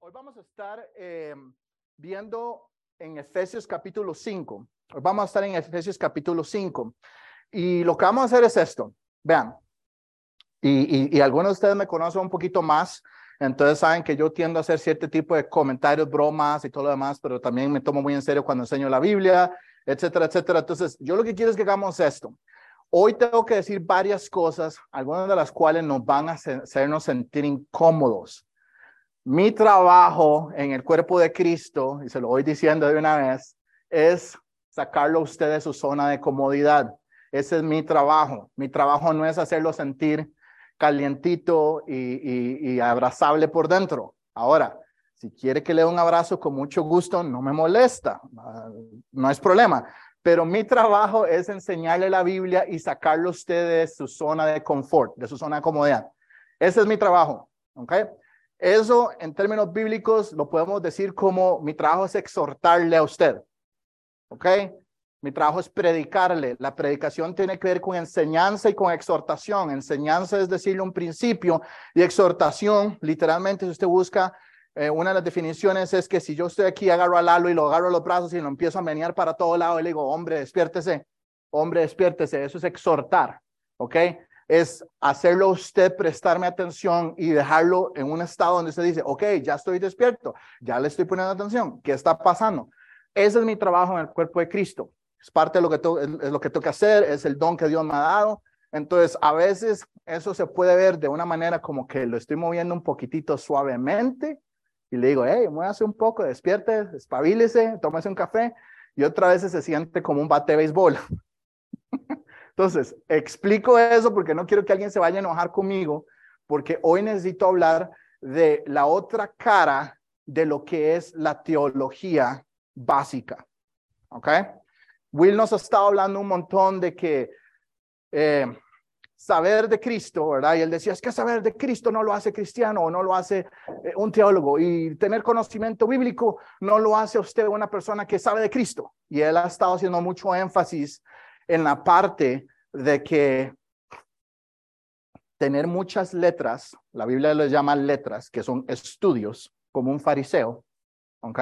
Hoy vamos a estar eh, viendo en Efesios capítulo 5. Hoy vamos a estar en Efesios capítulo 5. Y lo que vamos a hacer es esto. Vean, y, y, algunos de ustedes me conocen un poquito más, entonces saben que yo tiendo a hacer cierto tipo de comentarios, bromas y todo lo demás, pero también me tomo muy en serio cuando enseño la Biblia, etcétera, etcétera. Entonces, yo lo que quiero es que hagamos esto. Hoy tengo que decir varias cosas, algunas de las cuales nos van a hacernos sentir incómodos. Mi trabajo en el cuerpo de Cristo, y se lo voy diciendo de una vez, es sacarlo a usted de su zona de comodidad. Ese es mi trabajo. Mi trabajo no es hacerlo sentir calientito y, abrazable por dentro. Ahora, si quiere que le dé un abrazo con mucho gusto, no me molesta, no es problema. Pero mi trabajo es enseñarle la Biblia y sacarlo a usted de su zona de confort, de su zona de comodidad. Ese es mi trabajo. ¿ok? Eso en términos bíblicos lo podemos decir como mi trabajo es exhortarle a usted. ¿Ok? Mi trabajo es predicarle. La predicación tiene que ver con enseñanza y con exhortación. Enseñanza es decirle un principio y exhortación, literalmente, si usted busca, eh, una de las definiciones es que si yo estoy aquí, agarro al Lalo y lo agarro a los brazos y lo empiezo a menear para todo lado y le digo, hombre, despiértese, hombre, despiértese. Eso es exhortar, ¿ok? Es hacerlo usted prestarme atención y dejarlo en un estado donde usted dice, ok, ya estoy despierto, ya le estoy poniendo atención, ¿qué está pasando? Ese es mi trabajo en el cuerpo de Cristo. Es parte de lo que, es lo que tengo que hacer, es el don que Dios me ha dado. Entonces, a veces eso se puede ver de una manera como que lo estoy moviendo un poquitito suavemente y le digo, hey, muévase un poco, despierte, espabilese, tómese un café. Y otra vez se siente como un bate de béisbol. Entonces, explico eso porque no quiero que alguien se vaya a enojar conmigo, porque hoy necesito hablar de la otra cara de lo que es la teología básica. ¿Ok? Will nos ha estado hablando un montón de que eh, saber de Cristo, ¿verdad? Y él decía, es que saber de Cristo no lo hace cristiano o no lo hace eh, un teólogo. Y tener conocimiento bíblico no lo hace usted una persona que sabe de Cristo. Y él ha estado haciendo mucho énfasis en la parte de que tener muchas letras, la Biblia les llama letras, que son estudios, como un fariseo. ¿Ok?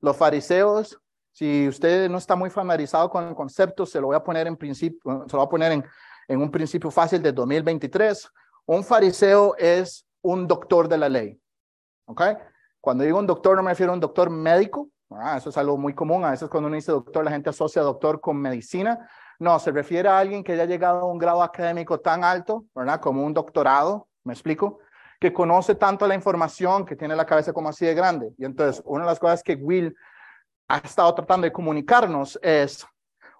Los fariseos si usted no está muy familiarizado con el concepto, se lo voy a poner en principio, se lo voy a poner en, en un principio fácil de 2023. Un fariseo es un doctor de la ley. ¿Ok? Cuando digo un doctor, no me refiero a un doctor médico. Eso es algo muy común. A veces cuando uno dice doctor, la gente asocia doctor con medicina. No, se refiere a alguien que haya llegado a un grado académico tan alto, ¿verdad? Como un doctorado, ¿me explico? Que conoce tanto la información que tiene la cabeza como así de grande. Y entonces, una de las cosas que Will ha estado tratando de comunicarnos es,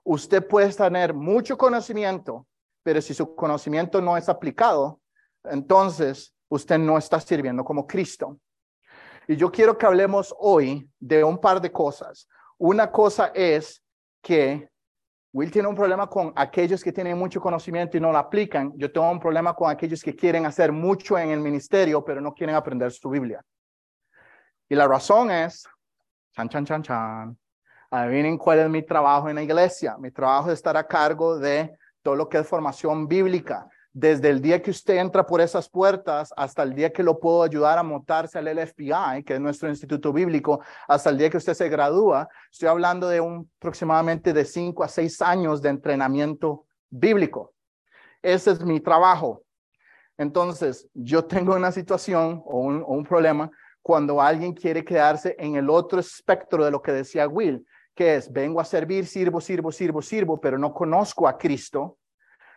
usted puede tener mucho conocimiento, pero si su conocimiento no es aplicado, entonces usted no está sirviendo como Cristo. Y yo quiero que hablemos hoy de un par de cosas. Una cosa es que Will tiene un problema con aquellos que tienen mucho conocimiento y no lo aplican. Yo tengo un problema con aquellos que quieren hacer mucho en el ministerio, pero no quieren aprender su Biblia. Y la razón es Chan, chan, chan, chan. Adivinen cuál es mi trabajo en la iglesia. Mi trabajo es estar a cargo de todo lo que es formación bíblica. Desde el día que usted entra por esas puertas hasta el día que lo puedo ayudar a montarse al LFBI, que es nuestro instituto bíblico, hasta el día que usted se gradúa, estoy hablando de un aproximadamente de cinco a seis años de entrenamiento bíblico. Ese es mi trabajo. Entonces, yo tengo una situación o un, o un problema cuando alguien quiere quedarse en el otro espectro de lo que decía Will, que es, vengo a servir, sirvo, sirvo, sirvo, sirvo, pero no conozco a Cristo,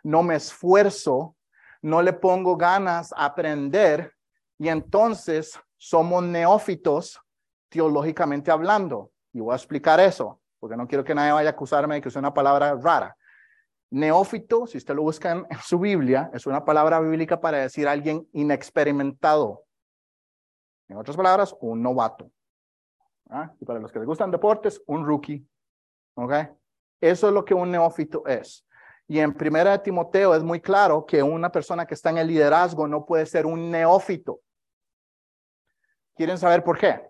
no me esfuerzo, no le pongo ganas a aprender y entonces somos neófitos teológicamente hablando. Y voy a explicar eso, porque no quiero que nadie vaya a acusarme de que es una palabra rara. Neófito, si usted lo busca en, su Biblia, es una palabra bíblica para decir alguien inexperimentado, en otras palabras, un novato. ¿Ah? Y para los que les gustan deportes, un rookie. ¿Ok? Eso es lo que un neófito es. Y en Primera de Timoteo es muy claro que una persona que está en el liderazgo no puede ser un neófito. ¿Quieren saber por qué?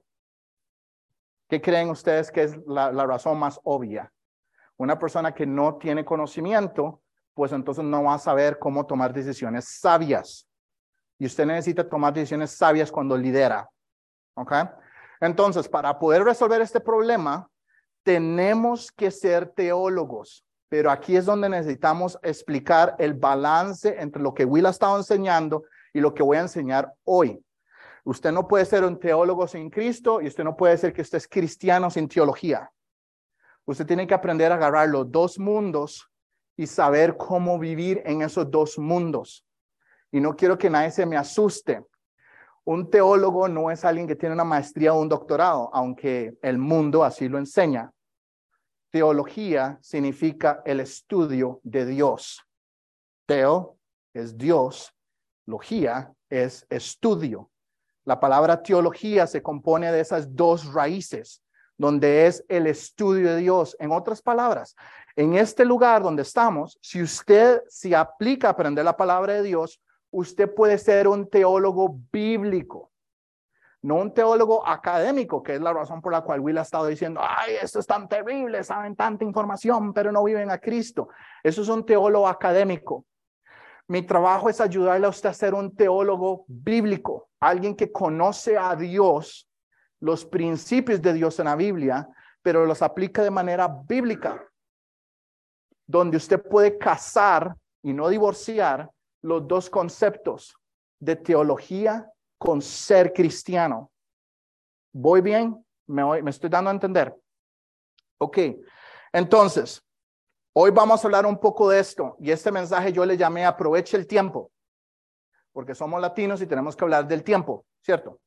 ¿Qué creen ustedes que es la, razón más obvia? Una persona que no tiene conocimiento, pues entonces no va a saber cómo tomar decisiones sabias. Y usted necesita tomar decisiones sabias cuando lidera. ¿Ok? Entonces, para poder resolver este problema, tenemos que ser teólogos. Pero aquí es donde necesitamos explicar el balance entre lo que Will ha estado enseñando y lo que voy a enseñar hoy. Usted no puede ser un teólogo sin Cristo y usted no puede ser que usted es cristiano sin teología. Usted tiene que aprender a agarrar los dos mundos y saber cómo vivir en esos dos mundos. Y no quiero que nadie se me asuste. Un teólogo no es alguien que tiene una maestría o un doctorado, aunque el mundo así lo enseña. Teología significa el estudio de Dios. Teo es Dios, logía es estudio. La palabra teología se compone de esas dos raíces, donde es el estudio de Dios. En otras palabras, en este lugar donde estamos, si usted se aplica a aprender la palabra de Dios, usted puede ser un teólogo bíblico no un teólogo académico, que es la razón por la cual Will ha estado diciendo, ay, esto es tan terrible, saben tanta información, pero no viven a Cristo. Eso es un teólogo académico. Mi trabajo es ayudarle a usted a ser un teólogo bíblico, alguien que conoce a Dios, los principios de Dios en la Biblia, pero los aplica de manera bíblica, donde usted puede casar y no divorciar los dos conceptos de teología con ser cristiano. ¿Voy bien? ¿Me, estoy dando a entender? Ok, entonces, hoy vamos a hablar un poco de esto y este mensaje yo le llamé aproveche el tiempo, porque somos latinos y tenemos que hablar del tiempo, ¿cierto?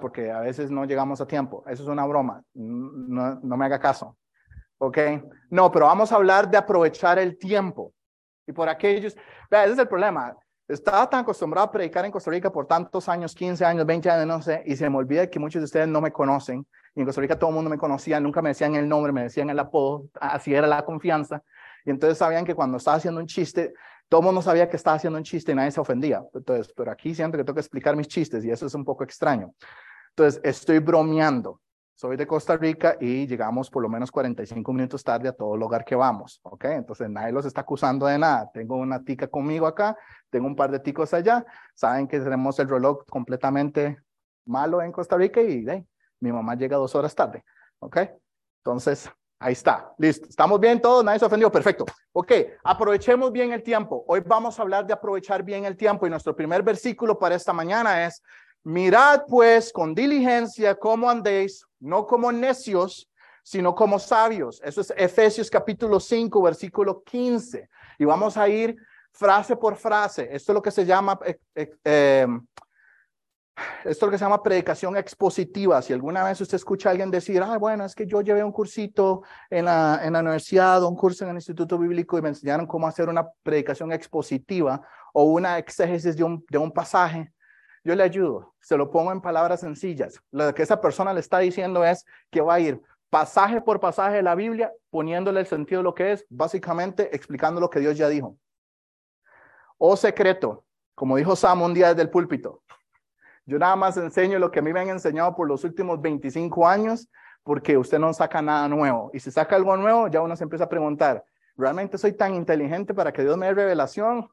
Porque a veces no llegamos a tiempo. Eso es una broma. No, no me haga caso. ¿Ok? No, pero vamos a hablar de aprovechar el tiempo. Y por aquellos, vea, ese es el problema. Estaba tan acostumbrado a predicar en Costa Rica por tantos años, 15 años, 20 años, no sé, y se me olvida que muchos de ustedes no me conocen. Y en Costa Rica todo el mundo me conocía, nunca me decían el nombre, me decían el apodo, así era la confianza. Y entonces sabían que cuando estaba haciendo un chiste, todo el mundo sabía que estaba haciendo un chiste y nadie se ofendía. Entonces, pero aquí siento que tengo que explicar mis chistes y eso es un poco extraño. Entonces, estoy bromeando. Soy de Costa Rica y llegamos por lo menos 45 minutos tarde a todo lugar que vamos, ¿ok? Entonces nadie los está acusando de nada. Tengo una tica conmigo acá, tengo un par de ticos allá. Saben que tenemos el reloj completamente malo en Costa Rica y mi mamá llega dos horas tarde, ¿ok? Entonces, ahí está, listo. ¿Estamos bien todos? ¿Nadie se ofendió? Perfecto. Ok, aprovechemos bien el tiempo. Hoy vamos a hablar de aprovechar bien el tiempo y nuestro primer versículo para esta mañana es Mirad pues con diligencia cómo andéis, no como necios, sino como sabios. Eso es Efesios capítulo 5, versículo 15. Y vamos a ir frase por frase. Esto es lo que se llama, eh, eh, em, esto es lo que se llama predicación expositiva. Si alguna vez usted escucha a alguien decir, ah, bueno, es que yo llevé un cursito en la, en la universidad, un curso en el Instituto Bíblico y me enseñaron cómo hacer una predicación expositiva o una exégesis de un, de un pasaje yo le ayudo, se lo pongo en palabras sencillas. Lo que esa persona le está diciendo es que va a ir pasaje por pasaje de la Biblia, poniéndole el sentido de lo que es, básicamente explicando lo que Dios ya dijo. O secreto, como dijo Sam un día desde el púlpito. Yo nada más enseño lo que a mí me han enseñado por los últimos 25 años, porque usted no saca nada nuevo. Y si saca algo nuevo, ya uno se empieza a preguntar, ¿realmente soy tan inteligente para que Dios me dé revelación?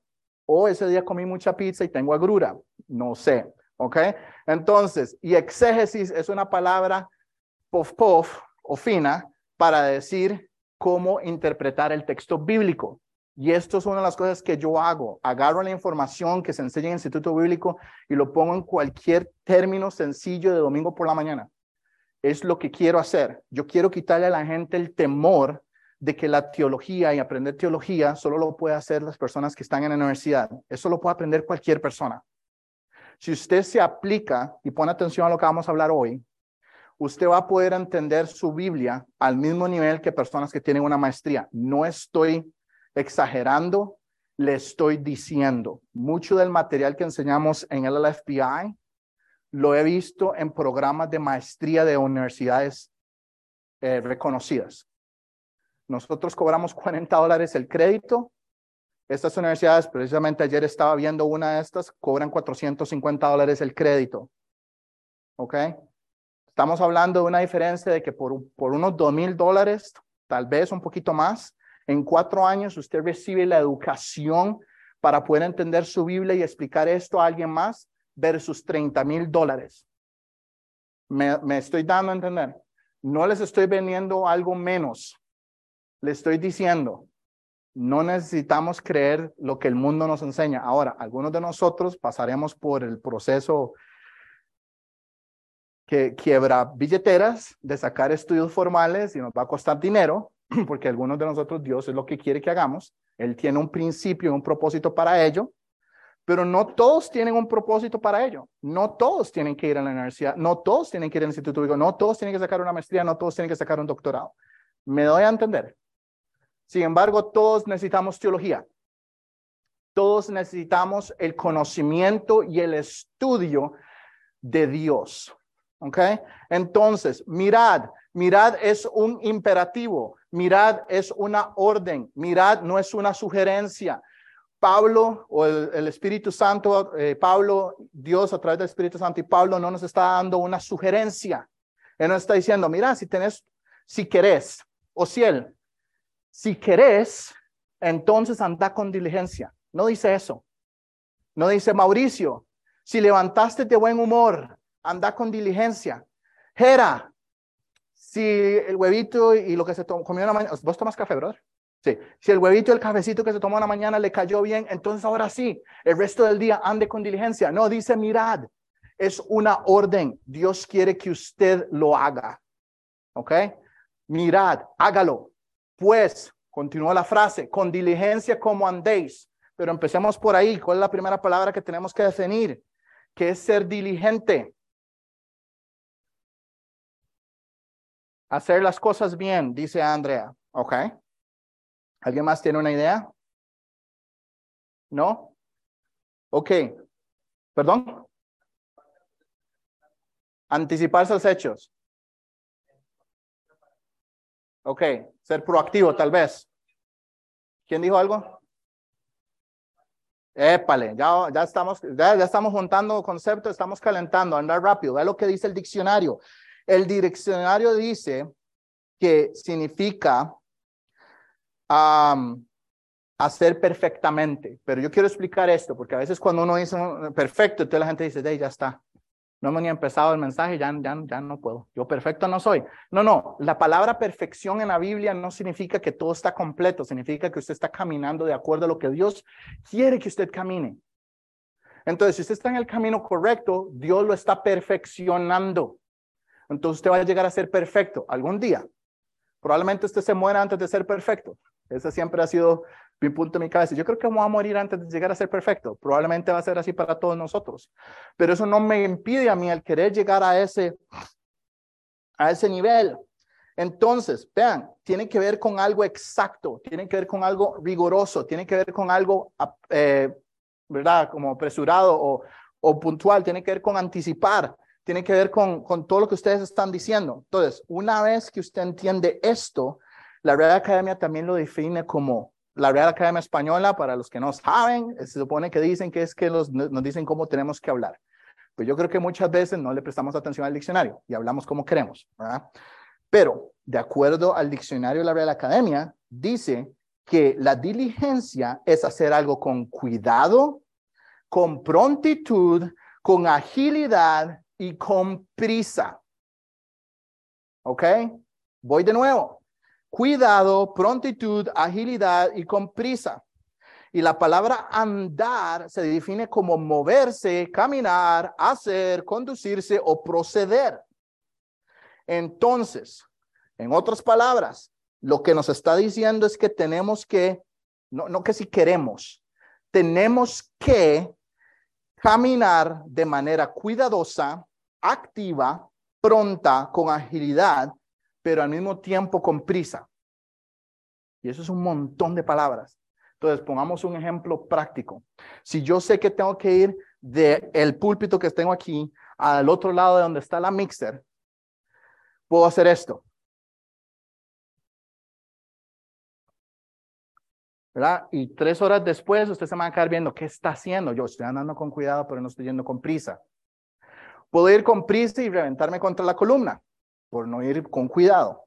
O ese día comí mucha pizza y tengo agrura. No sé. ¿Ok? Entonces, y exégesis es una palabra pof pof o fina para decir cómo interpretar el texto bíblico. Y esto es una de las cosas que yo hago. Agarro la información que se enseña en el Instituto Bíblico y lo pongo en cualquier término sencillo de domingo por la mañana. Es lo que quiero hacer. Yo quiero quitarle a la gente el temor de que la teología y aprender teología solo lo puede hacer las personas que están en la universidad. Eso lo puede aprender cualquier persona. Si usted se aplica y pone atención a lo que vamos a hablar hoy, usted va a poder entender su Biblia al mismo nivel que personas que tienen una maestría. No estoy exagerando, le estoy diciendo. Mucho del material que enseñamos en el LFBI lo he visto en programas de maestría de universidades eh, reconocidas. Nosotros cobramos 40 dólares el crédito. Estas universidades, precisamente ayer estaba viendo una de estas, cobran 450 dólares el crédito. ¿Ok? Estamos hablando de una diferencia de que por, por unos 2 mil dólares, tal vez un poquito más, en cuatro años usted recibe la educación para poder entender su Biblia y explicar esto a alguien más versus 30 mil dólares. Me, me estoy dando a entender. No les estoy vendiendo algo menos. Le estoy diciendo, no necesitamos creer lo que el mundo nos enseña. Ahora, algunos de nosotros pasaremos por el proceso que quiebra billeteras de sacar estudios formales y nos va a costar dinero, porque algunos de nosotros Dios es lo que quiere que hagamos. Él tiene un principio y un propósito para ello, pero no todos tienen un propósito para ello. No todos tienen que ir a la universidad, no todos tienen que ir al instituto no todos tienen que sacar una maestría, no todos tienen que sacar un doctorado. ¿Me doy a entender? Sin embargo, todos necesitamos teología. Todos necesitamos el conocimiento y el estudio de Dios. ¿Ok? Entonces, mirad, mirad es un imperativo, mirad es una orden, mirad no es una sugerencia. Pablo o el, Espíritu Santo, eh, Pablo, Dios a través del Espíritu Santo y Pablo no nos está dando una sugerencia. Él nos está diciendo, mira, si tenés, si querés, o si él, si querés, entonces anda con diligencia. No dice eso. No dice Mauricio, si levantaste de buen humor, anda con diligencia. Jera, si el huevito y lo que se comió en la mañana, vos tomas café, brother. Sí, si el huevito y el cafecito que se tomó en la mañana le cayó bien, entonces ahora sí, el resto del día ande con diligencia. No, dice mirad, es una orden. Dios quiere que usted lo haga. ¿Ok? Mirad, hágalo. Pues, continúa la frase, con diligencia como andéis. Pero empecemos por ahí. ¿Cuál es la primera palabra que tenemos que definir? ¿Qué es ser diligente? Hacer las cosas bien, dice Andrea. ¿Ok? ¿Alguien más tiene una idea? ¿No? Ok. ¿Perdón? Anticiparse los hechos. Ok, ser proactivo tal vez. ¿Quién dijo algo? Épale, ya, ya, estamos, ya, estamos juntando conceptos, estamos calentando, andar rápido. Ve lo que dice el diccionario. El diccionario dice que significa hacer perfectamente. Pero yo quiero explicar esto, porque a veces cuando uno dice perfecto, entonces la gente dice, de ya está. No hemos ni empezado el mensaje, ya, ya, ya no puedo. Yo perfecto no soy. No, no, la palabra perfección en la Biblia no significa que todo está completo, significa que usted está caminando de acuerdo a lo que Dios quiere que usted camine. Entonces, si usted está en el camino correcto, Dios lo está perfeccionando. Entonces usted va a llegar a ser perfecto algún día. Probablemente usted se muera antes de ser perfecto. Ese siempre ha sido mi punto en mi cabeza. Yo creo que vamos a morir antes de llegar a ser perfecto. Probablemente va a ser así para todos nosotros. Pero eso no me impide a mí el querer llegar a ese, a ese nivel. Entonces, vean, tiene que ver con algo exacto, tiene que ver con algo riguroso, tiene que ver con algo, eh, ¿verdad? Como apresurado o, o puntual, tiene que ver con anticipar, tiene que ver con, con todo lo que ustedes están diciendo. Entonces, una vez que usted entiende esto, la Real Academia también lo define como la Real Academia Española, para los que no saben, se supone que dicen que es que los, nos dicen cómo tenemos que hablar. Pues yo creo que muchas veces no le prestamos atención al diccionario y hablamos como queremos. ¿verdad? Pero de acuerdo al diccionario de la Real Academia, dice que la diligencia es hacer algo con cuidado, con prontitud, con agilidad y con prisa. ¿Ok? Voy de nuevo. Cuidado, prontitud, agilidad y con prisa. Y la palabra andar se define como moverse, caminar, hacer, conducirse o proceder. Entonces, en otras palabras, lo que nos está diciendo es que tenemos que, no, no que si queremos, tenemos que caminar de manera cuidadosa, activa, pronta, con agilidad, pero al mismo tiempo con prisa. Y eso es un montón de palabras. Entonces, pongamos un ejemplo práctico. Si yo sé que tengo que ir del el púlpito que tengo aquí al otro lado de donde está la mixer, puedo hacer esto. ¿verdad? Y tres horas después usted se va a quedar viendo qué está haciendo. Yo estoy andando con cuidado, pero no estoy yendo con prisa. Puedo ir con prisa y reventarme contra la columna por no ir con cuidado.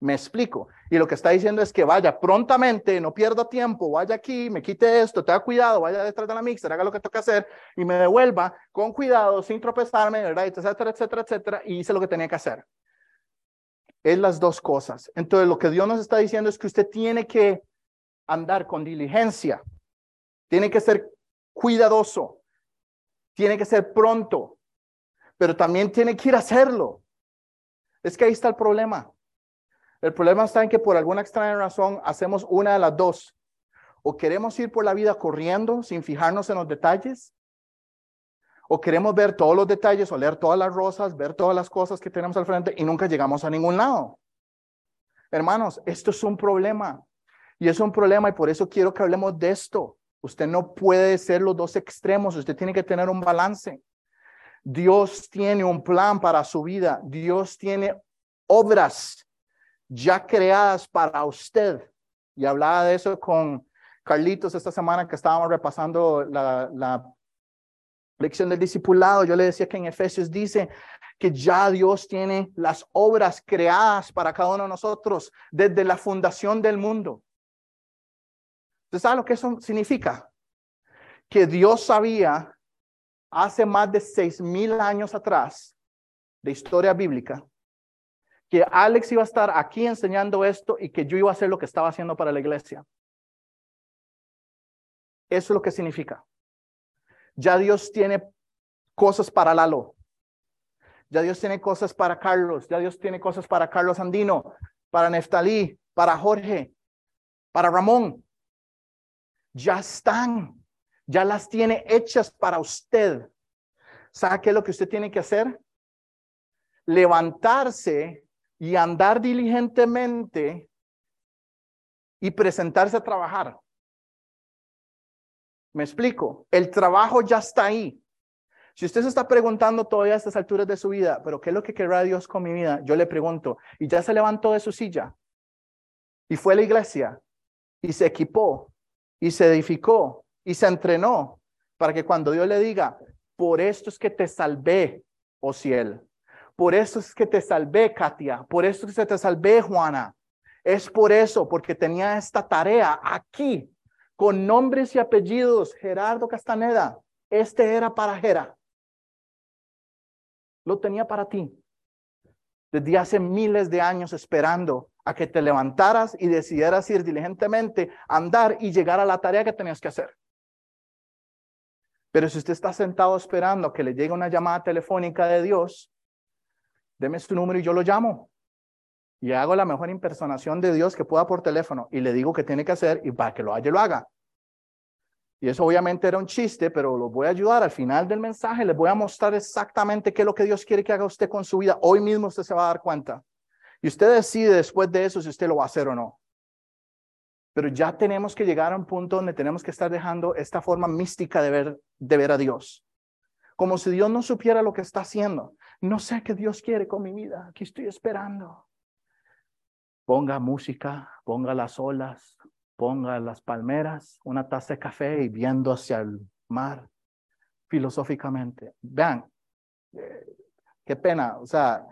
Me explico. Y lo que está diciendo es que vaya prontamente, no pierda tiempo, vaya aquí, me quite esto, tenga cuidado, vaya detrás de la mixer, haga lo que toca hacer y me devuelva con cuidado, sin tropezarme, ¿verdad? Etcétera, etcétera, etcétera, y hice lo que tenía que hacer. Es las dos cosas. Entonces, lo que Dios nos está diciendo es que usted tiene que andar con diligencia, tiene que ser cuidadoso, tiene que ser pronto, pero también tiene que ir a hacerlo. Es que ahí está el problema. El problema está en que por alguna extraña razón hacemos una de las dos. O queremos ir por la vida corriendo sin fijarnos en los detalles, o queremos ver todos los detalles, o leer todas las rosas, ver todas las cosas que tenemos al frente y nunca llegamos a ningún lado. Hermanos, esto es un problema. Y es un problema y por eso quiero que hablemos de esto. Usted no puede ser los dos extremos, usted tiene que tener un balance. Dios tiene un plan para su vida, Dios tiene obras ya creadas para usted. Y hablaba de eso con Carlitos esta semana que estábamos repasando la, la lección del discipulado. Yo le decía que en Efesios dice que ya Dios tiene las obras creadas para cada uno de nosotros desde la fundación del mundo. ¿Usted sabe lo que eso significa? Que Dios sabía hace más de seis mil años atrás de historia bíblica que Alex iba a estar aquí enseñando esto y que yo iba a hacer lo que estaba haciendo para la iglesia. Eso es lo que significa. Ya Dios tiene cosas para Lalo. Ya Dios tiene cosas para Carlos. Ya Dios tiene cosas para Carlos Andino, para Neftalí, para Jorge, para Ramón. Ya están. Ya las tiene hechas para usted. ¿Sabe qué es lo que usted tiene que hacer? Levantarse y andar diligentemente y presentarse a trabajar. Me explico, el trabajo ya está ahí. Si usted se está preguntando todavía a estas alturas de su vida, pero ¿qué es lo que querrá Dios con mi vida? Yo le pregunto, y ya se levantó de su silla y fue a la iglesia y se equipó y se edificó y se entrenó para que cuando Dios le diga, por esto es que te salvé, oh cielo, por eso es que te salvé, Katia. Por eso es que te salvé, Juana. Es por eso, porque tenía esta tarea aquí, con nombres y apellidos. Gerardo Castaneda. Este era para Gera. Lo tenía para ti. Desde hace miles de años esperando a que te levantaras y decidieras ir diligentemente, andar y llegar a la tarea que tenías que hacer. Pero si usted está sentado esperando que le llegue una llamada telefónica de Dios, deme su número y yo lo llamo. Y hago la mejor impersonación de Dios que pueda por teléfono y le digo qué tiene que hacer y para que lo haya, lo haga. Y eso obviamente era un chiste, pero lo voy a ayudar. Al final del mensaje les voy a mostrar exactamente qué es lo que Dios quiere que haga usted con su vida. Hoy mismo usted se va a dar cuenta. Y usted decide después de eso si usted lo va a hacer o no. Pero ya tenemos que llegar a un punto donde tenemos que estar dejando esta forma mística de ver, de ver a Dios. Como si Dios no supiera lo que está haciendo. No sé qué Dios quiere con mi vida. Aquí estoy esperando. Ponga música, ponga las olas, ponga las palmeras, una taza de café y viendo hacia el mar filosóficamente. Vean, eh, qué pena, o sea,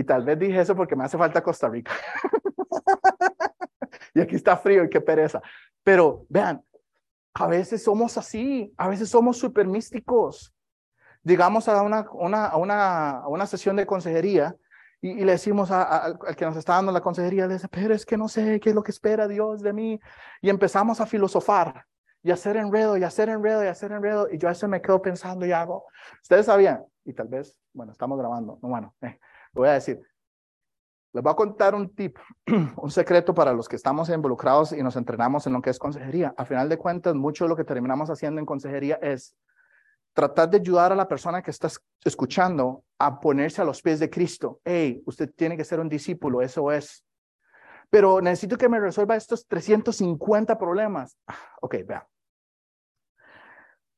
y tal vez dije eso porque me hace falta Costa Rica. y aquí está frío y qué pereza. Pero vean, a veces somos así, a veces somos súper místicos digamos a una, una, a una, a una sesión de consejería y, le decimos al que nos está dando la consejería, le dice, pero es que no sé qué es lo que espera Dios de mí. Y empezamos a filosofar y hacer enredo y hacer enredo y hacer enredo. Y yo a eso me quedo pensando y hago. Ustedes sabían, y tal vez, bueno, estamos grabando, no, bueno, eh, voy a decir. Les voy a contar un tip, un secreto para los que estamos involucrados y nos entrenamos en lo que es consejería. A final de cuentas, mucho de lo que terminamos haciendo en consejería es tratar de ayudar a la persona que está escuchando a ponerse a los pies de Cristo. Hey, usted tiene que ser un discípulo, eso es. Pero necesito que me resuelva estos 350 problemas. Ah, ok, vea.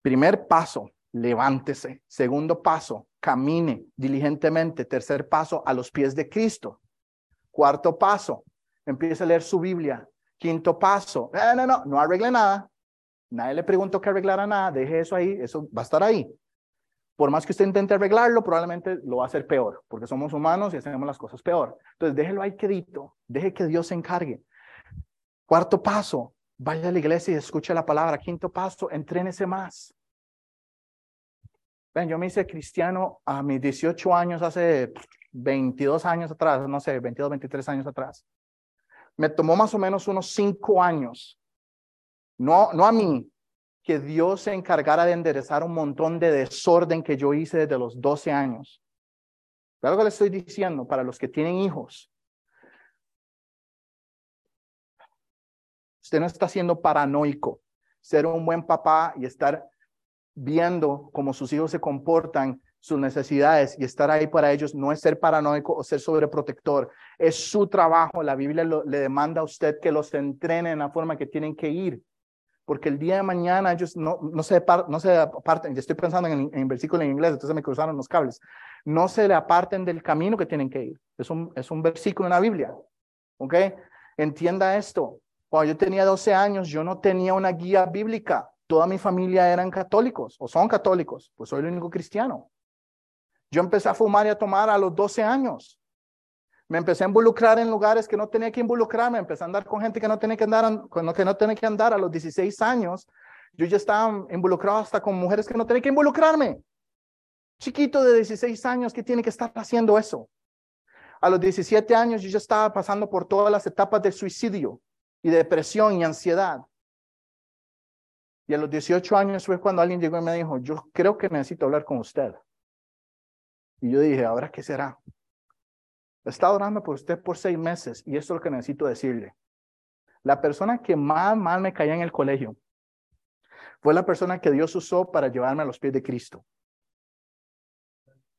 Primer paso, levántese. Segundo paso, camine diligentemente. Tercer paso, a los pies de Cristo. Cuarto paso, empiece a leer su Biblia. Quinto paso, eh, no, no, no arregle nada. Nadie le preguntó que arreglara nada, deje eso ahí, eso va a estar ahí. por más que usted intente arreglarlo, probablemente lo va a hacer peor, porque somos humanos y hacemos las cosas peor. Entonces, déjelo ahí quedito, deje que Dios se encargue. Cuarto paso, vaya a la iglesia y escuche la palabra. Quinto paso, entrénese más. Ven, yo me hice cristiano a mis 18 años, hace 22 años atrás, no sé, 22, 23 años atrás. Me tomó más o menos unos 5 años. No, no a mí, que Dios se encargara de enderezar un montón de desorden que yo hice desde los 12 años. Claro que le estoy diciendo para los que tienen hijos. Usted no está siendo paranoico. Ser un buen papá y estar viendo cómo sus hijos se comportan, sus necesidades y estar ahí para ellos no es ser paranoico o ser sobreprotector. Es su trabajo. La Biblia le demanda a usted que los entrene en la forma que tienen que ir porque el día de mañana ellos no, no, se, no se aparten, estoy pensando en, en versículo en inglés, entonces me cruzaron los cables, no se le aparten del camino que tienen que ir. Es un, es un versículo en la Biblia, ¿ok? Entienda esto, cuando yo tenía 12 años, yo no tenía una guía bíblica, toda mi familia eran católicos o son católicos, pues soy el único cristiano. Yo empecé a fumar y a tomar a los 12 años. Me empecé a involucrar en lugares que no tenía que involucrarme, empecé a andar con gente que no tenía que andar, que no tenía que andar a los 16 años. Yo ya estaba involucrado hasta con mujeres que no tenía que involucrarme. Chiquito de 16 años que tiene que estar haciendo eso. A los 17 años yo ya estaba pasando por todas las etapas de suicidio y depresión y ansiedad. Y a los 18 años fue cuando alguien llegó y me dijo, yo creo que necesito hablar con usted. Y yo dije, ¿ahora qué será? He estado orando por usted por seis meses y esto es lo que necesito decirle. La persona que más mal me caía en el colegio fue la persona que Dios usó para llevarme a los pies de Cristo.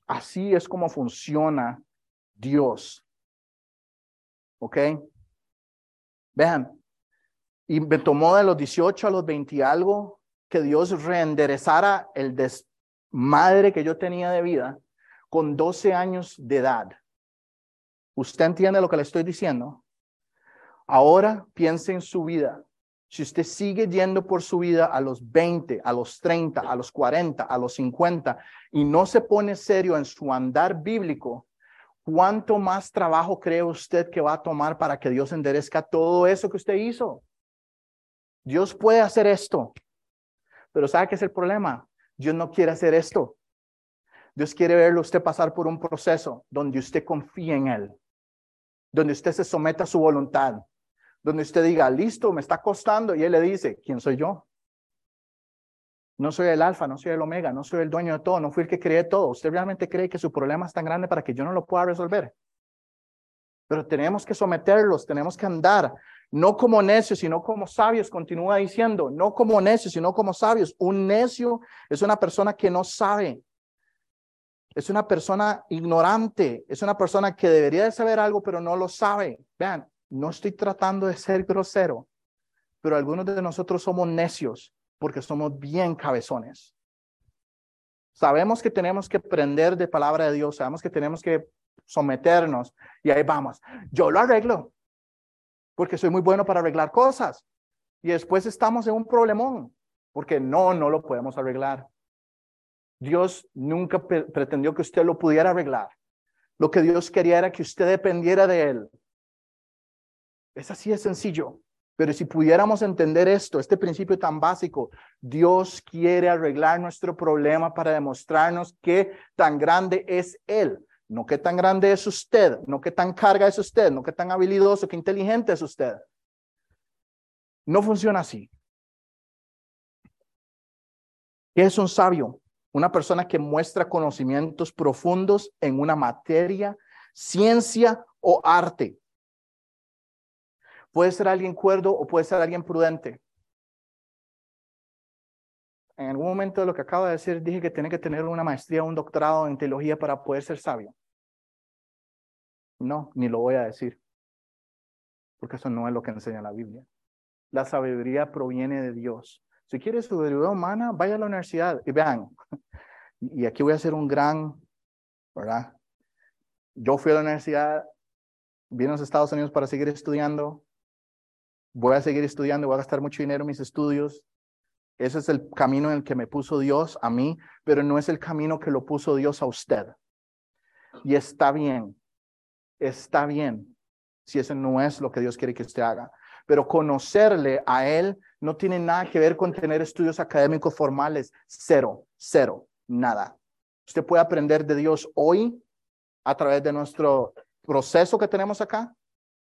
Así es como funciona Dios. ¿Ok? Vean, y me tomó de los 18 a los 20 y algo que Dios reenderezara el desmadre que yo tenía de vida con 12 años de edad. ¿Usted entiende lo que le estoy diciendo? Ahora piense en su vida. Si usted sigue yendo por su vida a los 20, a los 30, a los 40, a los 50 y no se pone serio en su andar bíblico, ¿cuánto más trabajo cree usted que va a tomar para que Dios enderezca todo eso que usted hizo? Dios puede hacer esto, pero ¿sabe qué es el problema? Dios no quiere hacer esto. Dios quiere verlo usted pasar por un proceso donde usted confíe en Él donde usted se someta a su voluntad, donde usted diga, listo, me está costando, y él le dice, ¿quién soy yo? No soy el alfa, no soy el omega, no soy el dueño de todo, no fui el que creé todo. ¿Usted realmente cree que su problema es tan grande para que yo no lo pueda resolver? Pero tenemos que someterlos, tenemos que andar, no como necios, sino como sabios, continúa diciendo, no como necios, sino como sabios. Un necio es una persona que no sabe, es una persona ignorante, es una persona que debería de saber algo, pero no lo sabe. Vean, no estoy tratando de ser grosero, pero algunos de nosotros somos necios porque somos bien cabezones. Sabemos que tenemos que aprender de palabra de Dios, sabemos que tenemos que someternos y ahí vamos. Yo lo arreglo porque soy muy bueno para arreglar cosas y después estamos en un problemón porque no, no lo podemos arreglar. Dios nunca pretendió que usted lo pudiera arreglar. Lo que Dios quería era que usted dependiera de Él. Es así de sencillo. Pero si pudiéramos entender esto, este principio tan básico, Dios quiere arreglar nuestro problema para demostrarnos qué tan grande es Él, no qué tan grande es usted, no qué tan carga es usted, no qué tan habilidoso, qué inteligente es usted. No funciona así. ¿Qué es un sabio? una persona que muestra conocimientos profundos en una materia, ciencia o arte. Puede ser alguien cuerdo o puede ser alguien prudente. En algún momento de lo que acabo de decir, dije que tiene que tener una maestría o un doctorado en teología para poder ser sabio. No, ni lo voy a decir, porque eso no es lo que enseña la Biblia. La sabiduría proviene de Dios. Si quiere sabiduría humana, vaya a la universidad y vean. Y aquí voy a hacer un gran, ¿verdad? Yo fui a la universidad, vine a los Estados Unidos para seguir estudiando. Voy a seguir estudiando, voy a gastar mucho dinero en mis estudios. Ese es el camino en el que me puso Dios a mí, pero no es el camino que lo puso Dios a usted. Y está bien, está bien si ese no es lo que Dios quiere que usted haga. Pero conocerle a Él no tiene nada que ver con tener estudios académicos formales. Cero, cero, nada. Usted puede aprender de Dios hoy a través de nuestro proceso que tenemos acá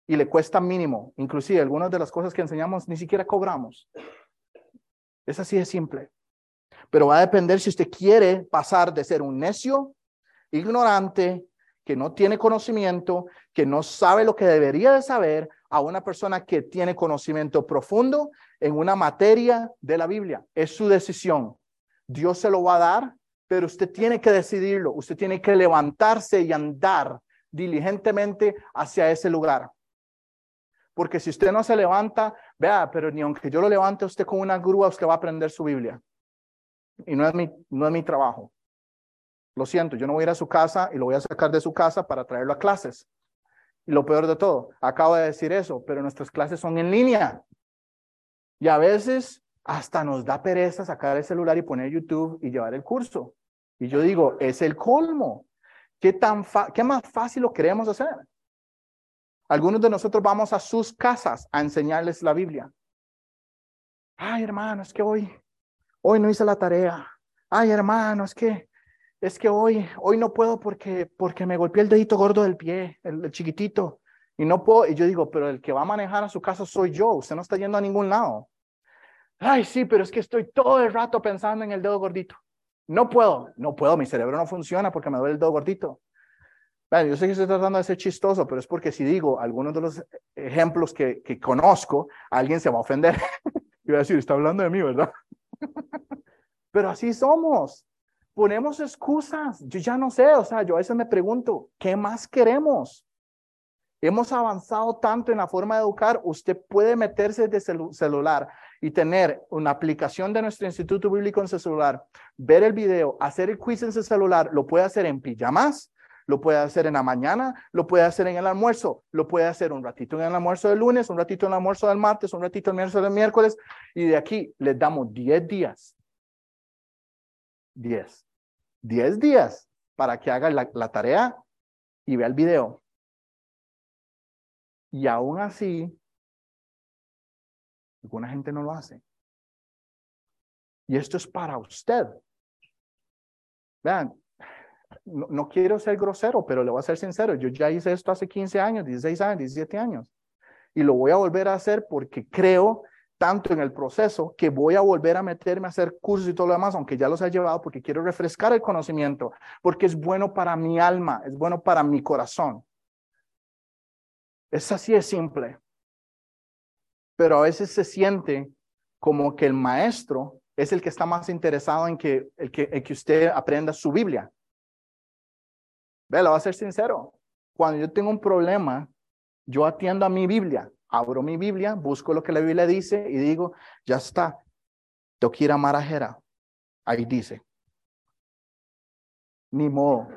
y le cuesta mínimo. Inclusive algunas de las cosas que enseñamos ni siquiera cobramos. Es así de simple. Pero va a depender si usted quiere pasar de ser un necio, ignorante, que no tiene conocimiento, que no sabe lo que debería de saber, a una persona que tiene conocimiento profundo en una materia de la Biblia. Es su decisión. Dios se lo va a dar, pero usted tiene que decidirlo. Usted tiene que levantarse y andar diligentemente hacia ese lugar. Porque si usted no se levanta, vea, pero ni aunque yo lo levante usted con una grúa, usted va a aprender su Biblia. Y no es mi, no es mi trabajo. Lo siento, yo no voy a ir a su casa y lo voy a sacar de su casa para traerlo a clases. Y lo peor de todo, acabo de decir eso, pero nuestras clases son en línea. Y a veces hasta nos da pereza sacar el celular y poner YouTube y llevar el curso. Y yo digo, es el colmo. ¿Qué, tan ¿Qué más fácil lo queremos hacer? Algunos de nosotros vamos a sus casas a enseñarles la Biblia. Ay, hermano, es que hoy, hoy no hice la tarea. Ay, hermano, es que, es que hoy, hoy no puedo porque, porque me golpeé el dedito gordo del pie, el, chiquitito. Y no puedo, y yo digo, pero el que va a manejar a su casa soy yo, usted no está yendo a ningún lado. Ay, sí, pero es que estoy todo el rato pensando en el dedo gordito. No puedo, no puedo, mi cerebro no funciona porque me duele el dedo gordito yo sé que estoy tratando de ser chistoso, pero es porque si digo algunos de los ejemplos que, que conozco, alguien se va a ofender. y va a decir, está hablando de mí, ¿verdad? pero así somos. Ponemos excusas. Yo ya no sé, o sea, yo a veces me pregunto, ¿qué más queremos? Hemos avanzado tanto en la forma de educar. Usted puede meterse desde el celular y tener una aplicación de nuestro Instituto Bíblico en su celular, ver el video, hacer el quiz en su celular. Lo puede hacer en pijamas, lo puede hacer en la mañana, lo puede hacer en el almuerzo, lo puede hacer un ratito en el almuerzo del lunes, un ratito en el almuerzo del martes, un ratito en el almuerzo del miércoles, y de aquí les damos 10 días. 10. 10 días para que haga la, la tarea y vea el video. Y aún así, alguna gente no lo hace. Y esto es para usted. Vean, no, quiero ser grosero, pero le voy a ser sincero, yo ya hice esto hace 15 años, 16 años, 17 años, y lo voy a volver a hacer porque creo tanto en el proceso que voy a volver a meterme a hacer cursos y todo lo demás, aunque ya los he llevado, porque quiero refrescar el conocimiento, porque es bueno para mi alma, es bueno para mi corazón. Es así de simple. Pero a veces se siente como que el maestro es el que está más interesado en que, el que, el que usted aprenda su Biblia. Ve, lo voy a ser sincero. Cuando yo tengo un problema, yo atiendo a mi Biblia, abro mi Biblia, busco lo que la Biblia dice y digo, ya está, tengo que ir a Marajera. Ahí dice. Ni modo.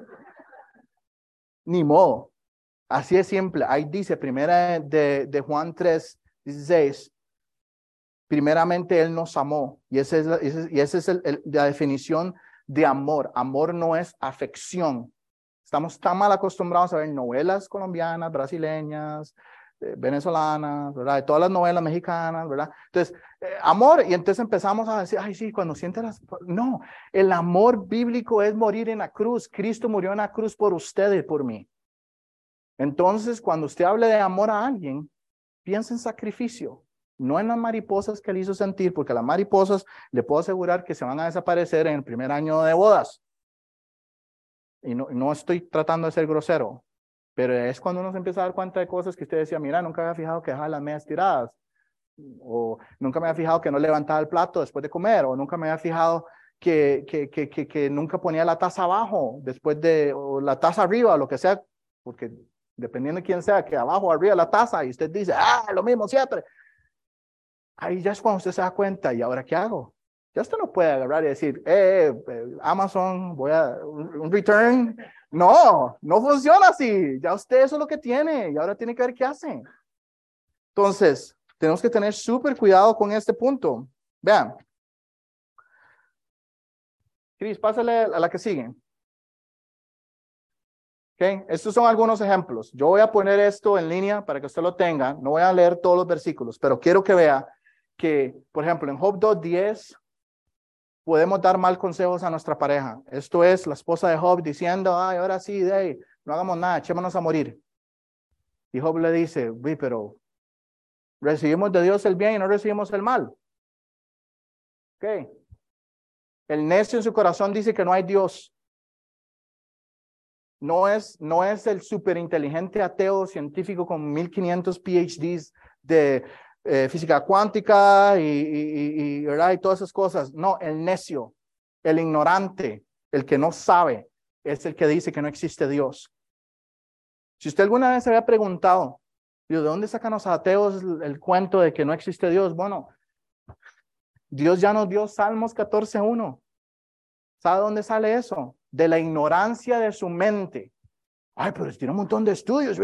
Ni modo. Así es simple. Ahí dice, primera de, Juan 3, 16. Primeramente Él nos amó. Y esa es la, y esa es la definición de amor. Amor no es afección. Estamos tan mal acostumbrados a ver novelas colombianas, brasileñas, venezolanas, ¿verdad? De todas las novelas mexicanas, ¿verdad? Entonces, eh, amor, y entonces empezamos a decir, ay, sí, cuando sientes las... No, el amor bíblico es morir en la cruz. Cristo murió en la cruz por ustedes por mí. Entonces, cuando usted hable de amor a alguien, piensa en sacrificio, no en las mariposas que le hizo sentir, porque las mariposas le puedo asegurar que se van a desaparecer en el primer año de bodas y no, estoy tratando de ser grosero, pero es cuando uno se empieza a dar cuenta de cosas que usted decía, mira, nunca había fijado que dejaba las medias tiradas, o nunca me había fijado que no levantaba el plato después de comer, o nunca me había fijado que, que, que, que, nunca ponía la taza abajo, después de, o la taza arriba, o lo que sea, porque dependiendo de quién sea, que abajo o arriba la taza, y usted dice, ah, lo mismo siempre. Ahí ya es cuando usted se da cuenta, ¿y ahora qué hago? Ya usted no puede agarrar y decir, eh, eh, Amazon, voy a un return. No, no funciona así. Ya usted eso es lo que tiene y ahora tiene que ver qué hace. Entonces, tenemos que tener súper cuidado con este punto. Vean, Cris, pásale a la que sigue. Okay. Estos son algunos ejemplos. Yo voy a poner esto en línea para que usted lo tenga. No voy a leer todos los versículos, pero quiero que vea que, por ejemplo, en Job 2.10 podemos dar mal consejos a nuestra pareja. Esto es la esposa de Job diciendo, ay, ahora sí, de no hagamos nada, echémonos a morir. Y Job le dice, uy, pero recibimos de Dios el bien y no recibimos el mal. Ok. El necio en su corazón dice que no hay Dios. No es, no es el superinteligente ateo científico con 1500 PhDs de eh, física cuántica y, ¿verdad? y todas esas cosas. No, el necio, el ignorante, el que no sabe, es el que dice que no existe Dios. Si usted alguna vez se había preguntado, ¿de dónde sacan los ateos el, cuento de que no existe Dios? Bueno, Dios ya nos dio Salmos 14.1. ¿Sabe dónde sale eso? De la ignorancia de su mente. Ay, pero tiene un montón de estudios.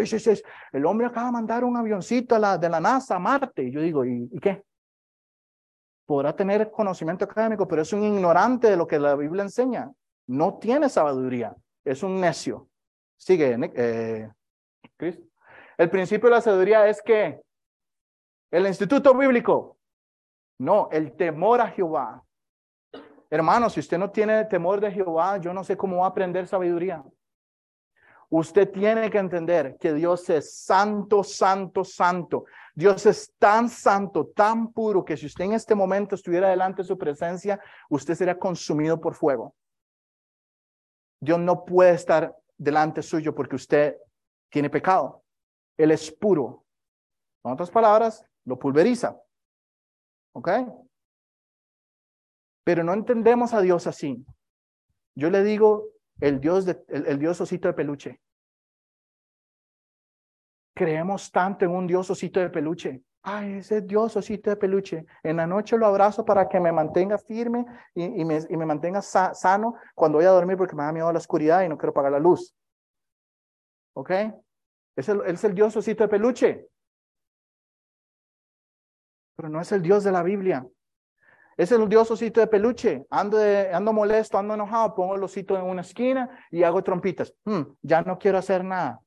El hombre acaba de mandar un avioncito a la, de la NASA a Marte. Y yo digo, ¿y, ¿y qué? Podrá tener conocimiento académico, pero es un ignorante de lo que la Biblia enseña. No tiene sabiduría. Es un necio. Sigue, eh, El principio de la sabiduría es que el instituto bíblico, no, el temor a Jehová. Hermano, si usted no tiene temor de Jehová, yo no sé cómo va a aprender sabiduría. Usted tiene que entender que Dios es santo, santo, santo. Dios es tan santo, tan puro, que si usted en este momento estuviera delante de su presencia, usted sería consumido por fuego. Dios no puede estar delante suyo porque usted tiene pecado. Él es puro. En otras palabras, lo pulveriza. ¿Ok? Pero no entendemos a Dios así. Yo le digo el Dios, el, Dios osito de peluche. Creemos tanto en un Dios osito de peluche. Ay, ese Dios osito de peluche. En la noche lo abrazo para que me mantenga firme y, me, y me, mantenga sano cuando voy a dormir porque me da miedo la oscuridad y no quiero apagar la luz. ¿Ok? Es el, es el Dios osito de peluche. Pero no es el Dios de la Biblia. Es el Dios osito de peluche. Ando, ando molesto, ando enojado, pongo el osito en una esquina y hago trompitas. Hmm, ya no quiero hacer nada.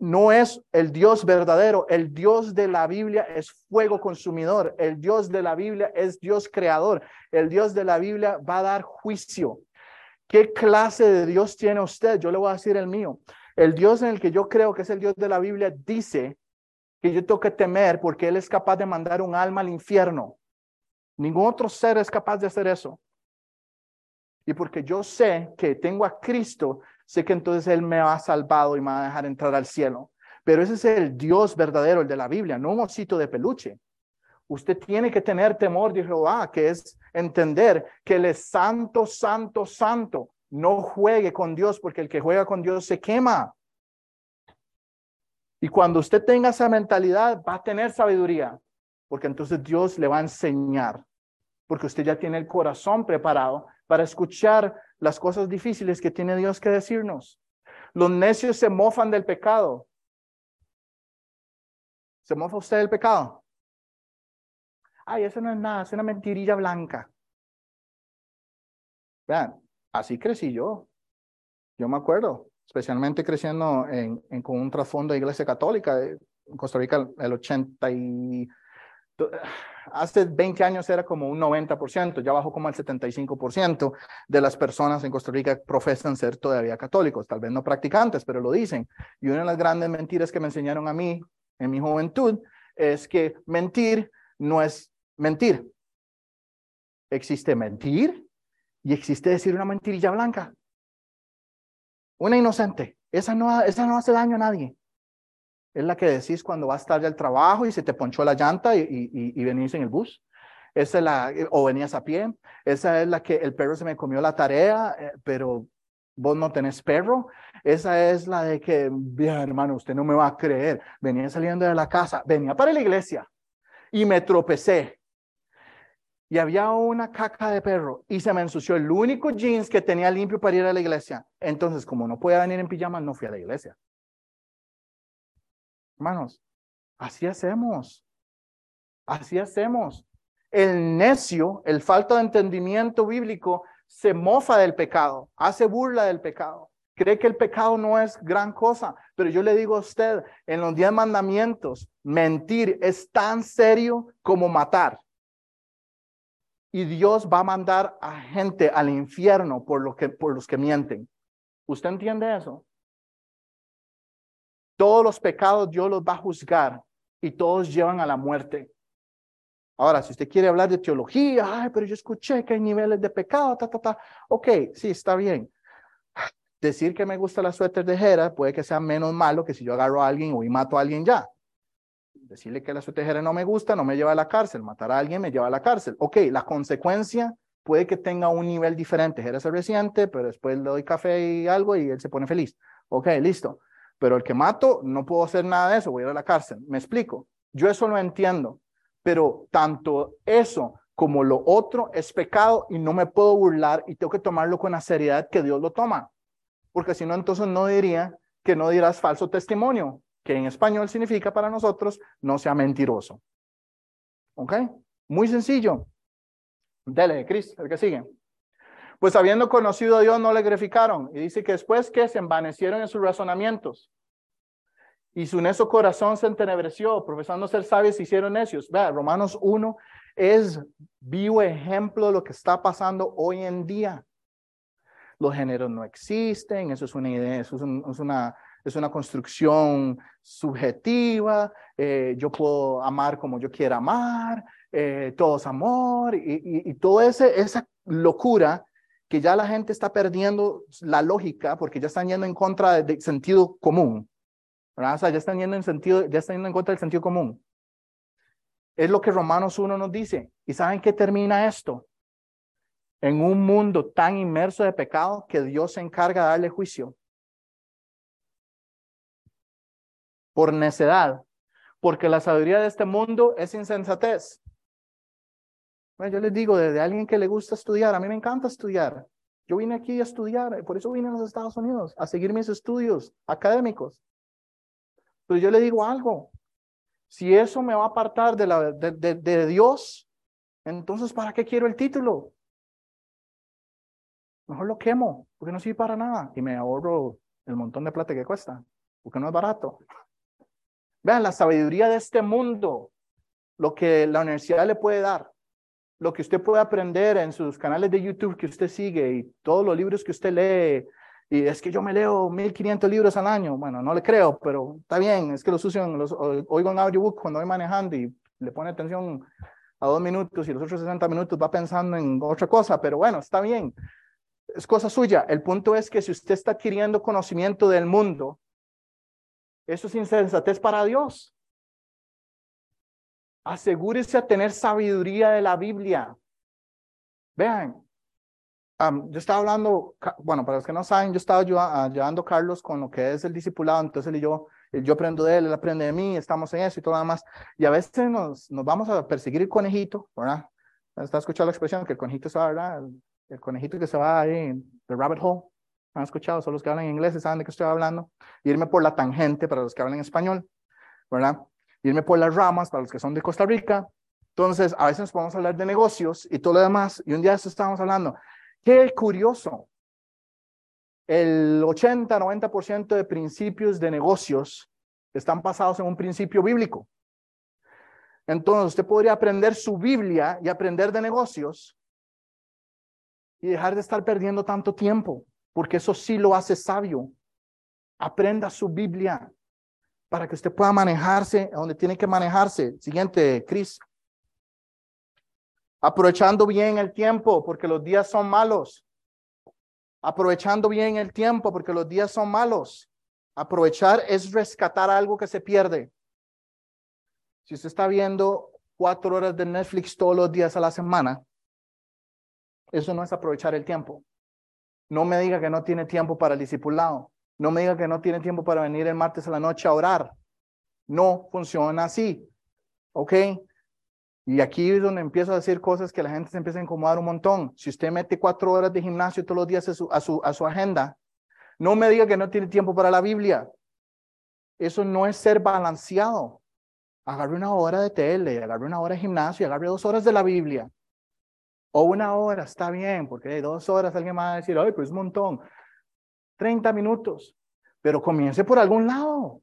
No es el Dios verdadero. El Dios de la Biblia es fuego consumidor. El Dios de la Biblia es Dios creador. El Dios de la Biblia va a dar juicio. ¿Qué clase de Dios tiene usted? Yo le voy a decir el mío. El Dios en el que yo creo que es el Dios de la Biblia dice que yo tengo que temer porque Él es capaz de mandar un alma al infierno. Ningún otro ser es capaz de hacer eso. Y porque yo sé que tengo a Cristo, sé que entonces Él me ha salvado y me va a dejar entrar al cielo. Pero ese es el Dios verdadero, el de la Biblia, no un osito de peluche. Usted tiene que tener temor de Jehová, que es entender que Él es santo, santo, santo. No juegue con Dios, porque el que juega con Dios se quema. Y cuando usted tenga esa mentalidad, va a tener sabiduría, porque entonces Dios le va a enseñar, porque usted ya tiene el corazón preparado para escuchar las cosas difíciles que tiene Dios que decirnos. Los necios se mofan del pecado. ¿Se mofa usted del pecado? ay, eso no es nada, es una mentirilla blanca. Vean, así crecí yo. Yo me acuerdo, especialmente creciendo en, con un trasfondo de iglesia católica. En Costa Rica, el 80 y... Hace 20 años era como un 90%, ya bajó como el 75% de las personas en Costa Rica profesan ser todavía católicos, tal vez no practicantes, pero lo dicen. Y una de las grandes mentiras que me enseñaron a mí en mi juventud es que mentir no es mentir. Existe mentir y existe decir una mentirilla blanca. Una inocente. Esa no, esa no hace daño a nadie. Es la que decís cuando vas tarde al trabajo y se te ponchó la llanta y, y, venís en el bus. Esa es la, o venías a pie. Esa es la que el perro se me comió la tarea, eh, pero vos no tenés perro. Esa es la de que, bien, hermano, usted no me va a creer. Venía saliendo de la casa, venía para la iglesia y me tropecé y había una caca de perro y se me ensució el único jeans que tenía limpio para ir a la iglesia. Entonces, como no podía venir en pijama, no fui a la iglesia. Hermanos, así hacemos. Así hacemos. El necio, el falta de entendimiento bíblico, se mofa del pecado, hace burla del pecado. Cree que el pecado no es gran cosa, pero yo le digo a usted, en los diez mandamientos, mentir es tan serio como matar. Y Dios va a mandar a gente al infierno por, lo que, por los que mienten. ¿Usted entiende eso? Todos los pecados Dios los va a juzgar y todos llevan a la muerte. Ahora, si usted quiere hablar de teología, ay, pero yo escuché que hay niveles de pecado, ta, ta, ta. Ok, sí, está bien. Decir que me gusta la suéter de Jera puede que sea menos malo que si yo agarro a alguien y mato a alguien ya. Decirle que la suéter de Jera no me gusta no me lleva a la cárcel. Matar a alguien me lleva a la cárcel. Ok, la consecuencia puede que tenga un nivel diferente. Jera es el reciente, pero después le doy café y algo y él se pone feliz. Ok, listo. Pero el que mato, no puedo hacer nada de eso, voy a ir a la cárcel. ¿Me explico? Yo eso lo entiendo pero tanto eso como lo otro es pecado y no me puedo burlar y tengo que tomarlo con la seriedad que Dios lo toma. Porque si no, entonces no diría que no dirás falso testimonio, que en español significa para nosotros no sea mentiroso. ¿Ok? Muy sencillo. Dele, Cris, el que sigue. Pues habiendo conocido a Dios, no le glorificaron. Y dice que después que se envanecieron en sus razonamientos y su necio corazón se entenebreció, profesando ser sabios, se hicieron necios. Vea, Romanos 1 es vivo ejemplo de lo que está pasando hoy en día. Los géneros no existen, eso es una idea, eso es, una, es una construcción subjetiva, eh, yo puedo amar como yo quiera amar, eh, todo es amor, y, y, toda esa locura que ya la gente está perdiendo la lógica porque ya están yendo en contra del sentido común. O sea, ya están yendo en sentido, ya están yendo en contra del sentido común. Es lo que Romanos 1 nos dice. ¿Y saben qué termina esto? En un mundo tan inmerso de pecado que Dios se encarga de darle juicio. Por necedad. Porque la sabiduría de este mundo es insensatez. Bueno, yo les digo, desde alguien que le gusta estudiar, a mí me encanta estudiar. Yo vine aquí a estudiar, por eso vine a los Estados Unidos, a seguir mis estudios académicos. Pero yo le digo algo, si eso me va a apartar de, la, de, de, Dios, entonces ¿para qué quiero el título? Mejor lo quemo, porque no sirve para nada y me ahorro el montón de plata que cuesta, porque no es barato. Vean, la sabiduría de este mundo, lo que la universidad le puede dar, lo que usted puede aprender en sus canales de YouTube que usted sigue y todos los libros que usted lee, y es que yo me leo 1500 libros al año. Bueno, no le creo, pero está bien. Es que los uso, los, oigo en audiobook cuando voy manejando y le pone atención a dos minutos y los otros 60 minutos va pensando en otra cosa, pero bueno, está bien. Es cosa suya. El punto es que si usted está adquiriendo conocimiento del mundo, eso es insensatez para Dios. Asegúrese a tener sabiduría de la Biblia. Vean, yo estaba hablando, bueno, para los que no saben, yo estaba ayudando a Carlos con lo que es el discipulado, entonces él y yo, yo aprendo de él, él aprende de mí, estamos en eso y todo lo demás, y a veces nos, nos vamos a perseguir el conejito, ¿verdad? ¿Está escuchando la expresión que el conejito se va, ¿verdad? El, conejito que se va ahí, el rabbit hole, ¿han escuchado? Son los que hablan inglés y saben de qué estoy hablando. Irme por la tangente para los que hablan español, ¿verdad? Irme por las ramas para los que son de Costa Rica. Entonces, a veces podemos hablar de negocios y todo lo demás, y un día estábamos hablando, Qué curioso. El 80-90% de principios de negocios están basados en un principio bíblico. Entonces, usted podría aprender su Biblia y aprender de negocios y dejar de estar perdiendo tanto tiempo, porque eso sí lo hace sabio. Aprenda su Biblia para que usted pueda manejarse donde tiene que manejarse. Siguiente, Cris aprovechando bien el tiempo porque los días son malos. Aprovechando bien el tiempo porque los días son malos. Aprovechar es rescatar algo que se pierde. Si usted está viendo cuatro horas de Netflix todos los días a la semana, eso no es aprovechar el tiempo. No me diga que no tiene tiempo para el discipulado. No me diga que no tiene tiempo para venir el martes a la noche a orar. No funciona así. ¿Ok? Y aquí es donde empiezo a decir cosas que la gente se empieza a incomodar un montón. Si usted mete cuatro horas de gimnasio todos los días a su, agenda, no me diga que no tiene tiempo para la Biblia. Eso no es ser O una hora, está bien, porque dos horas alguien va a decir, ay, pues es un montón. 30 minutos, pero comience por algún lado.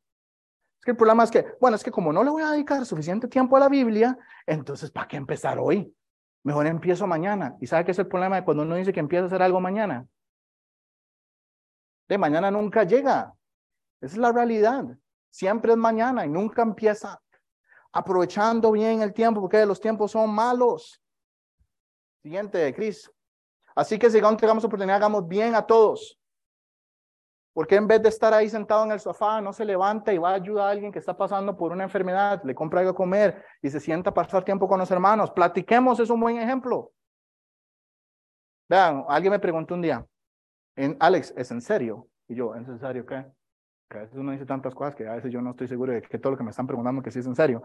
Es que el problema es que, bueno, es que como no le voy a dedicar suficiente tiempo a la Biblia, entonces, ¿para qué empezar hoy? Mejor empiezo mañana. ¿Y sabe qué es el problema de cuando uno dice que empieza a hacer algo mañana? De mañana nunca llega. Esa es la realidad. Siempre es mañana y nunca empieza aprovechando bien el tiempo, porque los tiempos son malos. Siguiente, Cris. Así que si tengamos oportunidad, hagamos bien a todos. Porque en vez de estar ahí sentado en el sofá, no se levanta y va a ayudar a alguien que está pasando por una enfermedad, le compra algo a comer y se sienta a pasar tiempo con los hermanos? Platiquemos, es un buen ejemplo. Vean, alguien me preguntó un día, en, Alex, ¿es en serio? Y yo, ¿es en serio qué? Que a veces uno dice tantas cosas que a veces yo no estoy seguro de que todo lo que me están preguntando que sí es en serio.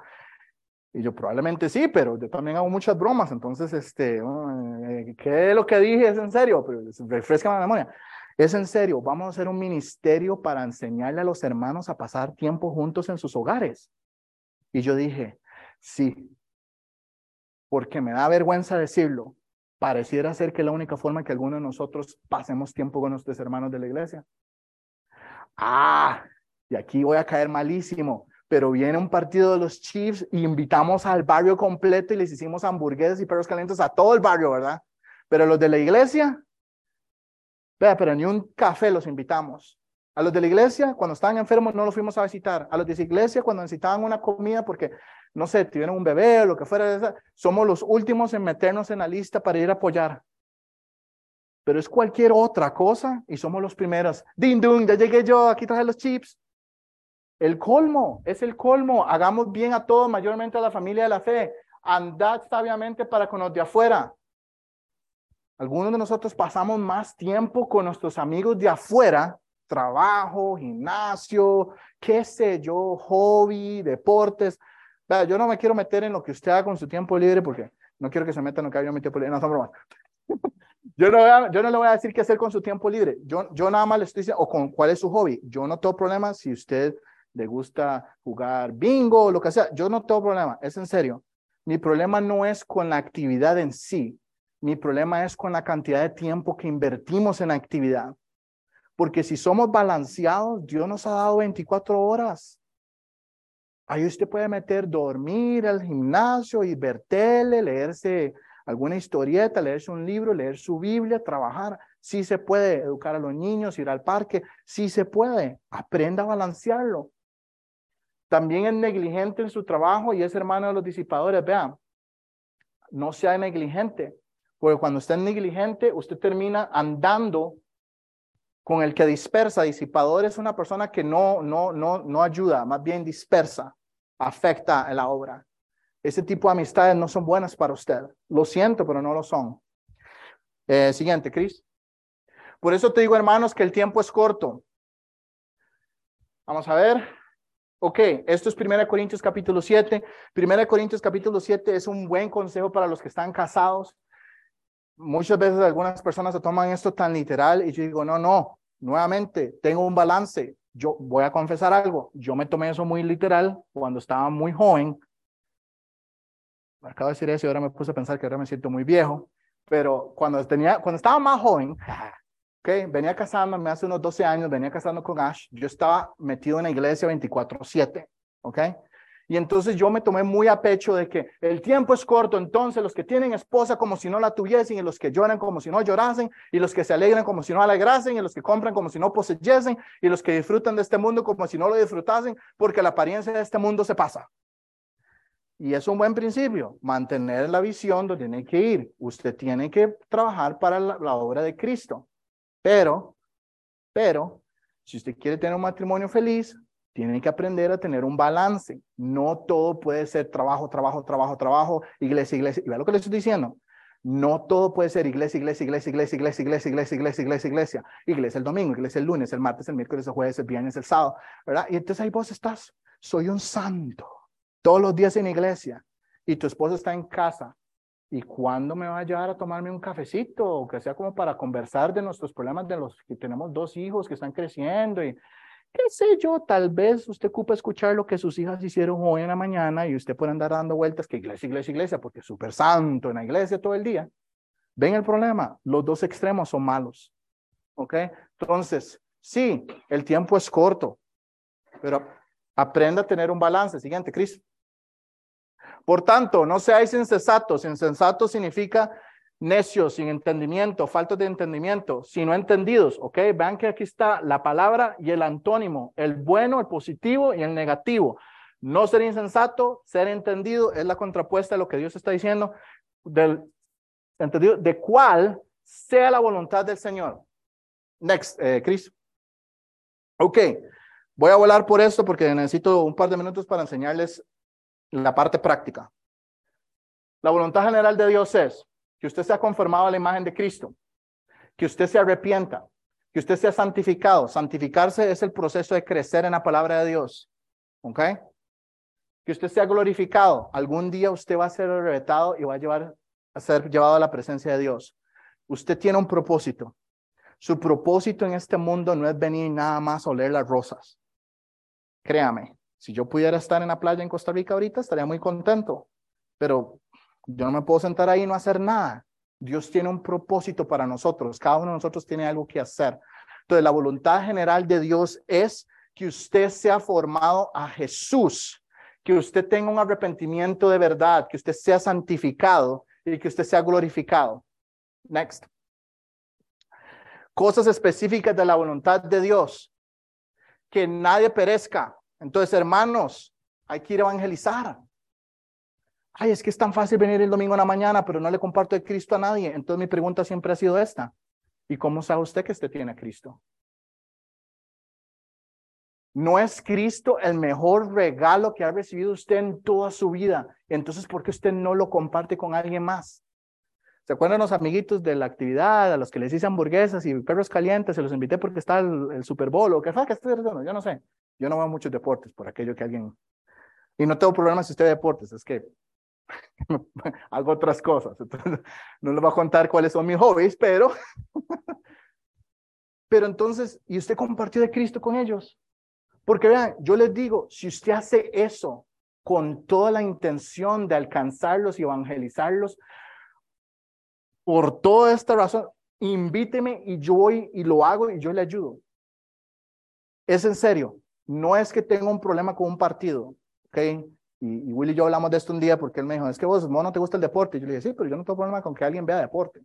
Y yo probablemente sí, pero yo también hago muchas bromas, entonces, este, oh, eh, ¿qué es lo que dije? ¿Es en serio? Pero refresca la memoria. Es en serio, vamos a hacer un ministerio para enseñarle a los hermanos a pasar tiempo juntos en sus hogares. Y yo dije, sí, porque me da vergüenza decirlo. Pareciera ser que la única forma que alguno de nosotros pasemos tiempo con nuestros hermanos de la iglesia. Ah, y aquí voy a caer malísimo, pero viene un partido de los Chiefs y invitamos al barrio completo y les hicimos hamburguesas y perros calientes a todo el barrio, ¿verdad? Pero los de la iglesia, Vea, pero ni un café los invitamos. A los de la iglesia, cuando estaban enfermos, no los fuimos a visitar. A los de la iglesia, cuando necesitaban una comida porque, no sé, tuvieron un bebé o lo que fuera, somos los últimos en meternos en la lista para ir a apoyar. Pero es cualquier otra cosa y somos los primeros. Din dun, ya llegué yo, aquí traje los chips. El colmo, es el colmo. Hagamos bien a todos, mayormente a la familia de la fe. Andad sabiamente para con los de afuera. Algunos de nosotros pasamos más tiempo con nuestros amigos de afuera, trabajo, gimnasio, qué sé yo, hobby, deportes. yo no me quiero meter en lo que usted haga con su tiempo libre porque no quiero que se meta en lo que yo mi tiempo libre. No, son bromas. yo, no yo no le voy a decir qué hacer con su tiempo libre. Yo, yo nada más le estoy diciendo, o con cuál es su hobby. Yo no tengo problema si usted le gusta jugar bingo o lo que sea. Yo no tengo problema, es en serio. Mi problema no es con la actividad en sí, mi problema es con la cantidad de tiempo que invertimos en la actividad. Porque si somos balanceados, Dios nos ha dado 24 horas. Ahí usted puede meter dormir al gimnasio y ver tele, leerse alguna historieta, leerse un libro, leer su Biblia, trabajar. Sí se puede educar a los niños, ir al parque, sí se puede. Aprenda a balancearlo. También es negligente en su trabajo y es hermano de los disipadores. Vean, no sea negligente. Porque cuando usted es negligente, usted termina andando con el que dispersa. Disipador es una persona que no, no, no, no ayuda, más bien dispersa, afecta a la obra. Ese tipo de amistades no son buenas para usted. Lo siento, pero no lo son. Eh, siguiente, Cris. Por eso te digo, hermanos, que el tiempo es corto. Vamos a ver. Ok, esto es 1 Corintios capítulo 7. 1 Corintios capítulo 7 es un buen consejo para los que están casados muchas veces algunas personas se toman esto tan literal y yo digo, no, no, nuevamente, tengo un balance. Yo voy a confesar algo, yo me tomé eso muy literal cuando estaba muy joven. Acabo de decir eso y ahora me puse a pensar que ahora me siento muy viejo, pero cuando, tenía, cuando estaba más joven, okay, venía casándome hace unos 12 años, venía casando con Ash, yo estaba metido en la iglesia 24/7, ¿ok? Y entonces yo me tomé muy a pecho de que el tiempo es corto, entonces los que tienen esposa como si no la tuviesen, y los que lloran como si no llorasen, y los que se alegran como si no alegrasen, y los que compran como si no poseyesen, y los que disfrutan de este mundo como si no lo disfrutasen, porque la apariencia de este mundo se pasa. Y es un buen principio, mantener la visión donde tiene que ir. Usted tiene que trabajar para la, la obra de Cristo. Pero, pero, si usted quiere tener un matrimonio feliz, tienen que aprender a tener un balance. No todo puede ser trabajo, trabajo, trabajo, trabajo, iglesia, iglesia. Y vea lo que les estoy diciendo. No todo puede ser iglesia, iglesia, iglesia, iglesia, iglesia, iglesia, iglesia, iglesia, iglesia, iglesia. Iglesia el domingo, iglesia el lunes, el martes, el miércoles, el jueves, el viernes, el sábado, ¿verdad? Y entonces ahí vos estás. Soy un santo. Todos los días en iglesia. Y tu esposo está en casa. ¿Y cuándo me va a llevar a tomarme un cafecito? O que sea como para conversar de nuestros problemas de los que tenemos dos hijos que están creciendo y qué sé yo, tal vez usted ocupa escuchar lo que sus hijas hicieron hoy en la mañana y usted puede andar dando vueltas que iglesia, iglesia, iglesia, porque es súper santo en la iglesia todo el día. ¿Ven el problema? Los dos extremos son malos. ¿Ok? Entonces, sí, el tiempo es corto, pero aprenda a tener un balance. Siguiente, Cris. Por tanto, no seáis insensatos. Insensato significa necios, sin entendimiento, faltos de entendimiento, sino entendidos. ¿Ok? Vean que aquí está la palabra y el antónimo, el bueno, el positivo y el negativo. No ser insensato, ser entendido, es la contrapuesta de lo que Dios está diciendo, del entendido, de cuál sea la voluntad del Señor. Next, eh, Chris. Ok, voy a volar por esto porque necesito un par de minutos para enseñarles la parte práctica. La voluntad general de Dios es que usted sea conformado a la imagen de Cristo, que usted se arrepienta, que usted sea santificado. Santificarse es el proceso de crecer en la palabra de Dios. ¿Ok? que usted sea glorificado. Algún día usted va a ser arrebatado y va a, llevar, a ser llevado a la presencia de Dios. Usted tiene un propósito. Su propósito en este mundo no es venir nada más a oler las rosas. Créame, si yo pudiera estar en la playa en Costa Rica ahorita, estaría muy contento. Pero yo no me puedo sentar ahí y no hacer nada. Dios tiene un propósito para nosotros. Cada uno de nosotros tiene algo que hacer. Entonces, la voluntad general de Dios es que usted sea formado a Jesús que usted tenga un arrepentimiento de verdad, que usted sea santificado y que usted sea glorificado. Next. Cosas específicas de la voluntad de Dios. Que nadie perezca. Entonces, hermanos, hay que ir a evangelizar. Ay, es que es tan fácil venir el domingo en la mañana, pero no le comparto el Cristo a nadie. Entonces mi pregunta siempre ha sido esta. ¿Y cómo sabe usted que usted tiene a Cristo? ¿No es Cristo el mejor regalo que ha recibido usted en toda su vida? Entonces, ¿por qué usted no lo comparte con alguien más? ¿Se acuerdan los amiguitos de la actividad, a los que les hice hamburguesas y perros calientes? Se los invité porque está el, Super Bowl o qué fue que estoy haciendo. Yo no sé. Yo no veo muchos deportes por aquello que alguien. Y no tengo problemas si usted ve deportes, es que hago otras cosas. Entonces, no les voy a contar cuáles son mis hobbies, pero. pero entonces, ¿y usted compartió de Cristo con ellos? Porque vean, yo les digo, si usted hace eso con toda la intención de alcanzarlos y evangelizarlos, por toda esta razón, invíteme y yo voy y lo hago y yo le ayudo. Es en serio, no es que tenga un problema con un partido, ¿ok? Y, Willy y yo hablamos de esto un día porque él me dijo, es que vos, no te gusta el deporte. Y yo le dije, sí, pero yo no tengo problema con que alguien vea deporte.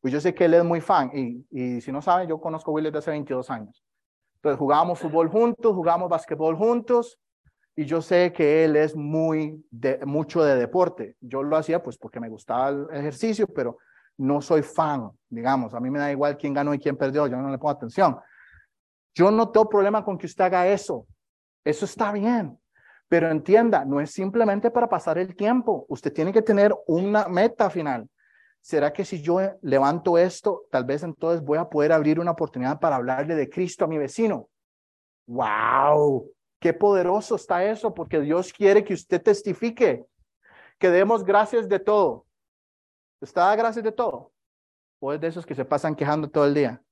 Pues yo sé que él es muy fan y, y si no saben, yo conozco a Willy desde hace 22 años. Entonces jugábamos fútbol juntos, jugábamos basquetbol juntos y yo sé que él es muy de, mucho de deporte. Yo lo hacía pues porque me gustaba el ejercicio, pero no soy fan, digamos. A mí me da igual quién ganó y quién perdió, yo no le pongo atención. Yo no tengo problema con que usted haga eso. Eso está bien. Pero entienda, no es simplemente para pasar el tiempo. Usted tiene que tener una meta final. ¿será que si yo levanto esto, tal vez entonces voy a poder abrir una oportunidad para hablarle de Cristo a mi vecino? ¡Wow! Qué poderoso está eso, porque Dios quiere que usted testifique, que demos gracias de todo. ¿Está gracias de todo? ¿O es de esos que se pasan quejando todo el día?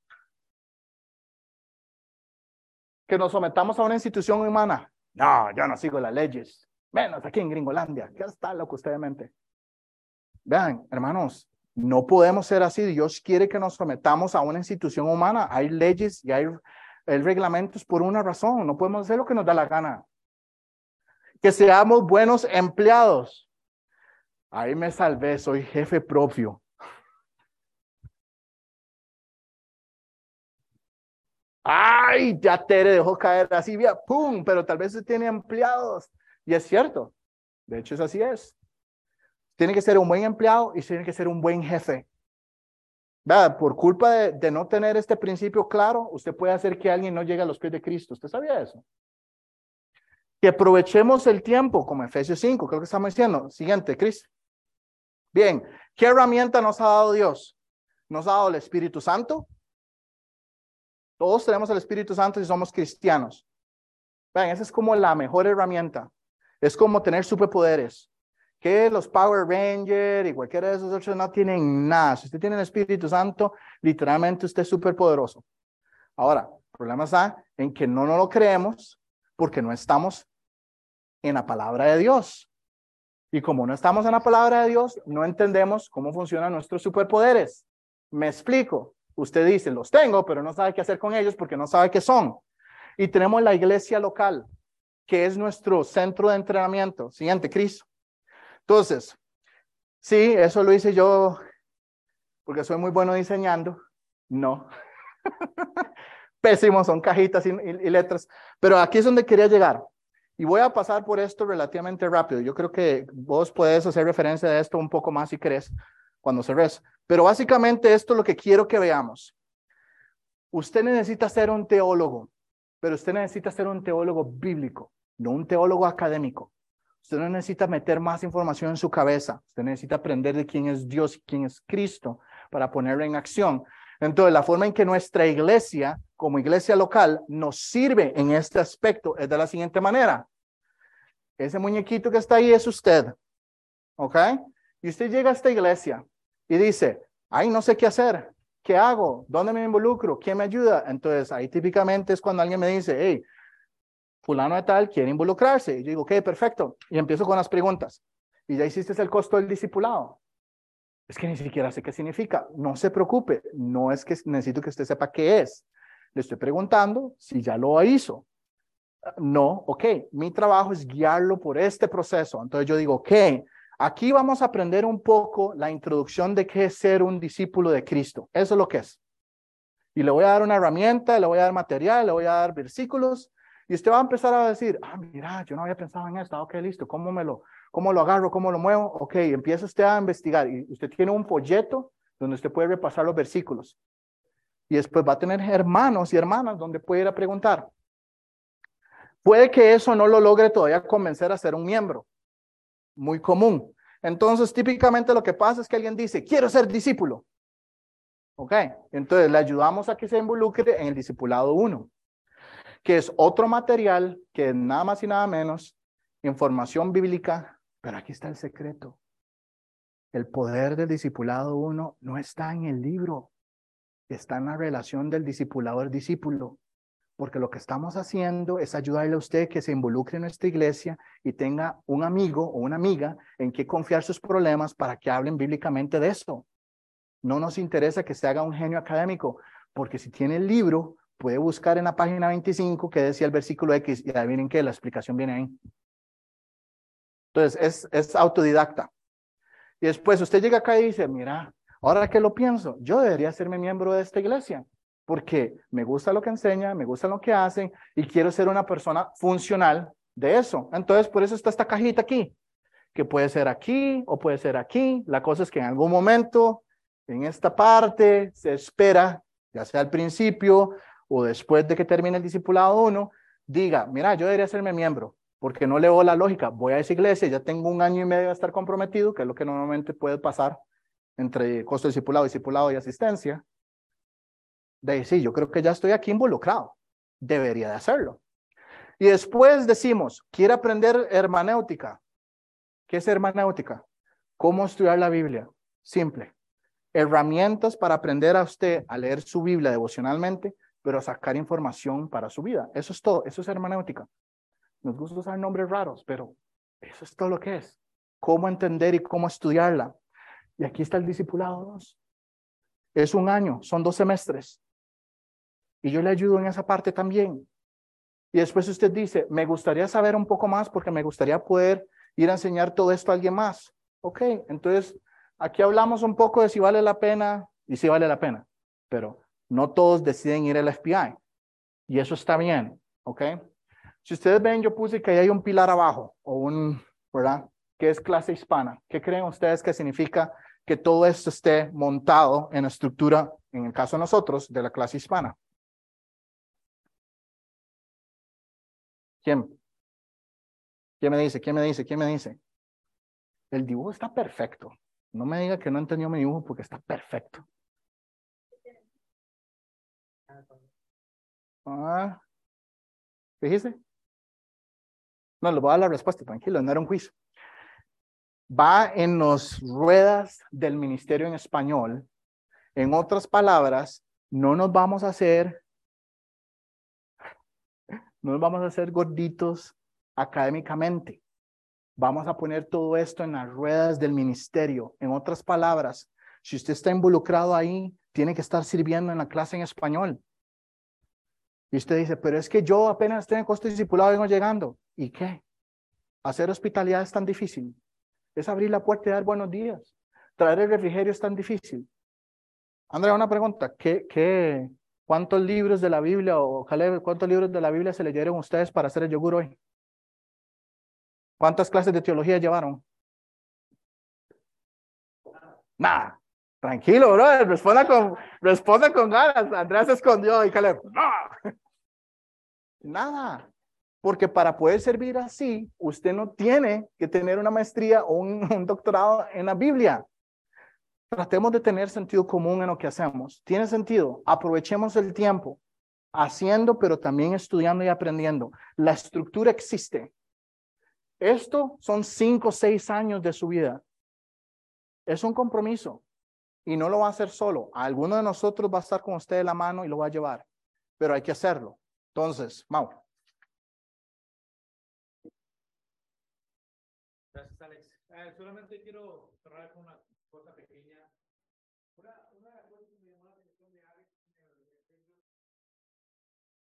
Que nos sometamos a una institución humana. No, yo no sigo las leyes. Menos aquí en Gringolandia. ¿Qué está loco usted de mente? Vean, hermanos, no podemos ser así. Dios quiere que nos sometamos a una institución humana. Hay leyes y hay, reglamentos por una razón. No podemos hacer lo que nos da la gana. Que seamos buenos empleados. Ahí me salvé, soy jefe propio. Ay, ya te dejó caer así, vía, pum, pero tal vez se tiene empleados. Y es cierto. De hecho, es así es. Tiene que ser un buen empleado y tiene que ser un buen jefe. Por culpa de, no tener este principio claro, usted puede hacer que alguien no llegue a los pies de Cristo. ¿Usted sabía eso? Que aprovechemos el tiempo, como Efesios 5, creo que estamos diciendo. Siguiente, Cris. Bien, ¿qué herramienta nos ha dado Dios? Nos ha dado el Espíritu Santo. Todos tenemos el Espíritu Santo y somos cristianos. Vean, esa es como la mejor herramienta. Es como tener superpoderes que los Power Rangers y cualquiera de esos otros no tienen nada. Si usted tiene el Espíritu Santo, literalmente usted es súper poderoso. Ahora, el problema está en que no nos lo creemos porque no estamos en la palabra de Dios. Y como no estamos en la palabra de Dios, no entendemos cómo funcionan nuestros superpoderes. Me explico. Usted dice, los tengo, pero no sabe qué hacer con ellos porque no sabe qué son. Y tenemos la iglesia local, que es nuestro centro de entrenamiento. Siguiente, Cristo. Entonces, sí, eso lo hice yo porque soy muy bueno diseñando. No. Pésimo, son cajitas y, letras. Pero aquí es donde quería llegar. Y voy a pasar por esto relativamente rápido. Yo creo que vos puedes hacer referencia a esto un poco más si querés cuando cerres. Pero básicamente esto es lo que quiero que veamos. Usted necesita ser un teólogo, pero usted necesita ser un teólogo bíblico, no un teólogo académico. Usted no necesita meter más información en su cabeza. Usted necesita aprender de quién es Dios y quién es Cristo para ponerlo en acción. Entonces, la forma en que nuestra iglesia, como iglesia local, nos sirve en este aspecto es de la siguiente manera. Ese muñequito que está ahí es usted. ¿Ok? Y usted llega a esta iglesia y dice, ay, no sé qué hacer. ¿Qué hago? ¿Dónde me involucro? ¿Quién me ayuda? Entonces, ahí típicamente es cuando alguien me dice, hey, fulano de tal quiere involucrarse. Y yo digo, ok, perfecto. Y empiezo con las preguntas. Y ya hiciste el costo del discipulado. Es que ni siquiera sé qué significa. No se preocupe, no es que necesito que usted sepa qué es. Le estoy preguntando si ya lo hizo. No, ok, mi trabajo es guiarlo por este proceso. Entonces yo digo, ok, aquí vamos a aprender un poco la introducción de qué es ser un discípulo de Cristo. Eso es lo que es. Y le voy a dar una herramienta, le voy a dar material, le voy a dar versículos. Y usted va a empezar a decir, ah, mira, yo no había pensado en esto. Ok, listo, ¿cómo me lo, ¿Cómo lo agarro? ¿Cómo lo muevo? Ok, empieza usted a investigar y usted tiene un folleto donde usted puede repasar los versículos. Y después va a tener hermanos y hermanas donde puede ir a preguntar. Puede que eso no lo logre todavía convencer a ser un miembro. Muy común. Entonces, típicamente lo que pasa es que alguien dice, quiero ser discípulo. Ok, entonces le ayudamos a que se involucre en el discipulado 1, que es otro material que nada más y nada menos información bíblica pero aquí está el secreto. El poder del discipulado uno no está en el libro, está en la relación del discipulador-discípulo. Porque lo que estamos haciendo es ayudarle a usted que se involucre en nuestra iglesia y tenga un amigo o una amiga en que confiar sus problemas para que hablen bíblicamente de esto. No nos interesa que se haga un genio académico, porque si tiene el libro, puede buscar en la página 25 que decía el versículo X y adivinen que la explicación viene ahí. Entonces, es, es autodidacta. Y después usted llega acá y dice, mira, ahora que lo pienso, yo debería serme miembro de esta iglesia, porque me gusta lo que enseña, me gusta lo que hacen y quiero ser una persona funcional de eso. Entonces, por eso está esta cajita aquí, que puede ser aquí o puede ser aquí. La cosa es que en algún momento, en esta parte, se espera, ya sea al principio o después de que termine el discipulado uno, diga, mira, yo debería serme miembro porque no leo la lógica. Voy a esa iglesia, ya tengo un año y medio de estar comprometido, que es lo que normalmente puede pasar entre costo discipulado, discipulado y asistencia. De sí, yo creo que ya estoy aquí involucrado. Debería de hacerlo. Y después decimos, quiere aprender hermenéutica. ¿Qué es hermenéutica? ¿Cómo estudiar la Biblia? Simple. Herramientas para aprender a usted a leer su Biblia devocionalmente, pero sacar información para su vida. Eso es todo. Eso es hermenéutica. Nos gusta usar nombres raros, pero eso es todo lo que es. Cómo entender y cómo estudiarla. Y aquí está el discipulado 2. Es un año, son dos semestres. Y yo le ayudo en esa parte también. Y después usted dice, me gustaría saber un poco más porque me gustaría poder ir a enseñar todo esto a alguien más. Ok, entonces aquí hablamos un poco de si vale la pena y si vale la pena, pero no todos deciden ir al FBI. Y eso está bien, ¿ok? Si ustedes ven, yo puse que ahí hay un pilar abajo, o un, ¿verdad? Que es clase hispana. ¿Qué creen ustedes que significa que todo esto esté montado en la estructura, en el caso de nosotros, de la clase hispana? ¿Quién? ¿Quién me dice? ¿Quién me dice? ¿Quién me dice? El dibujo está perfecto. No me diga que no entendió mi dibujo porque está perfecto. Ah, ¿Fíjese? No, le voy a dar la respuesta, tranquilo, no era un juicio. Va en las ruedas del ministerio en español. En otras palabras, no nos vamos a hacer, no nos vamos a hacer gorditos académicamente. Vamos a poner todo esto en las ruedas del ministerio. En otras palabras, si usted está involucrado ahí, tiene que estar sirviendo en la clase en español. Y usted dice, pero es que yo apenas estoy en costo discipulado, vengo llegando. ¿Y qué? Hacer hospitalidad es tan difícil. Es abrir la puerta y dar buenos días. Traer el refrigerio es tan difícil. Andrea, una pregunta. ¿Qué, qué, ¿Cuántos libros de la Biblia o Caleb, cuántos libros de la Biblia se leyeron ustedes para hacer el yogur hoy? ¿Cuántas clases de teología llevaron? Nada. Tranquilo, bro. Responda con, responda con ganas. Andrea se escondió y Caleb. Nada. Porque para poder servir así, usted no tiene que tener una maestría o un, doctorado en la Biblia. Tratemos de tener sentido común en lo que hacemos. ¿Tiene sentido? Aprovechemos el tiempo haciendo, pero también estudiando y aprendiendo. La estructura existe. Esto son cinco o seis años de su vida. Es un compromiso y no lo va a hacer solo. Alguno de nosotros va a estar con usted de la mano y lo va a llevar, pero hay que hacerlo. Entonces, Mau. Gracias, Alex. Eh, solamente quiero cerrar con una cosa pequeña.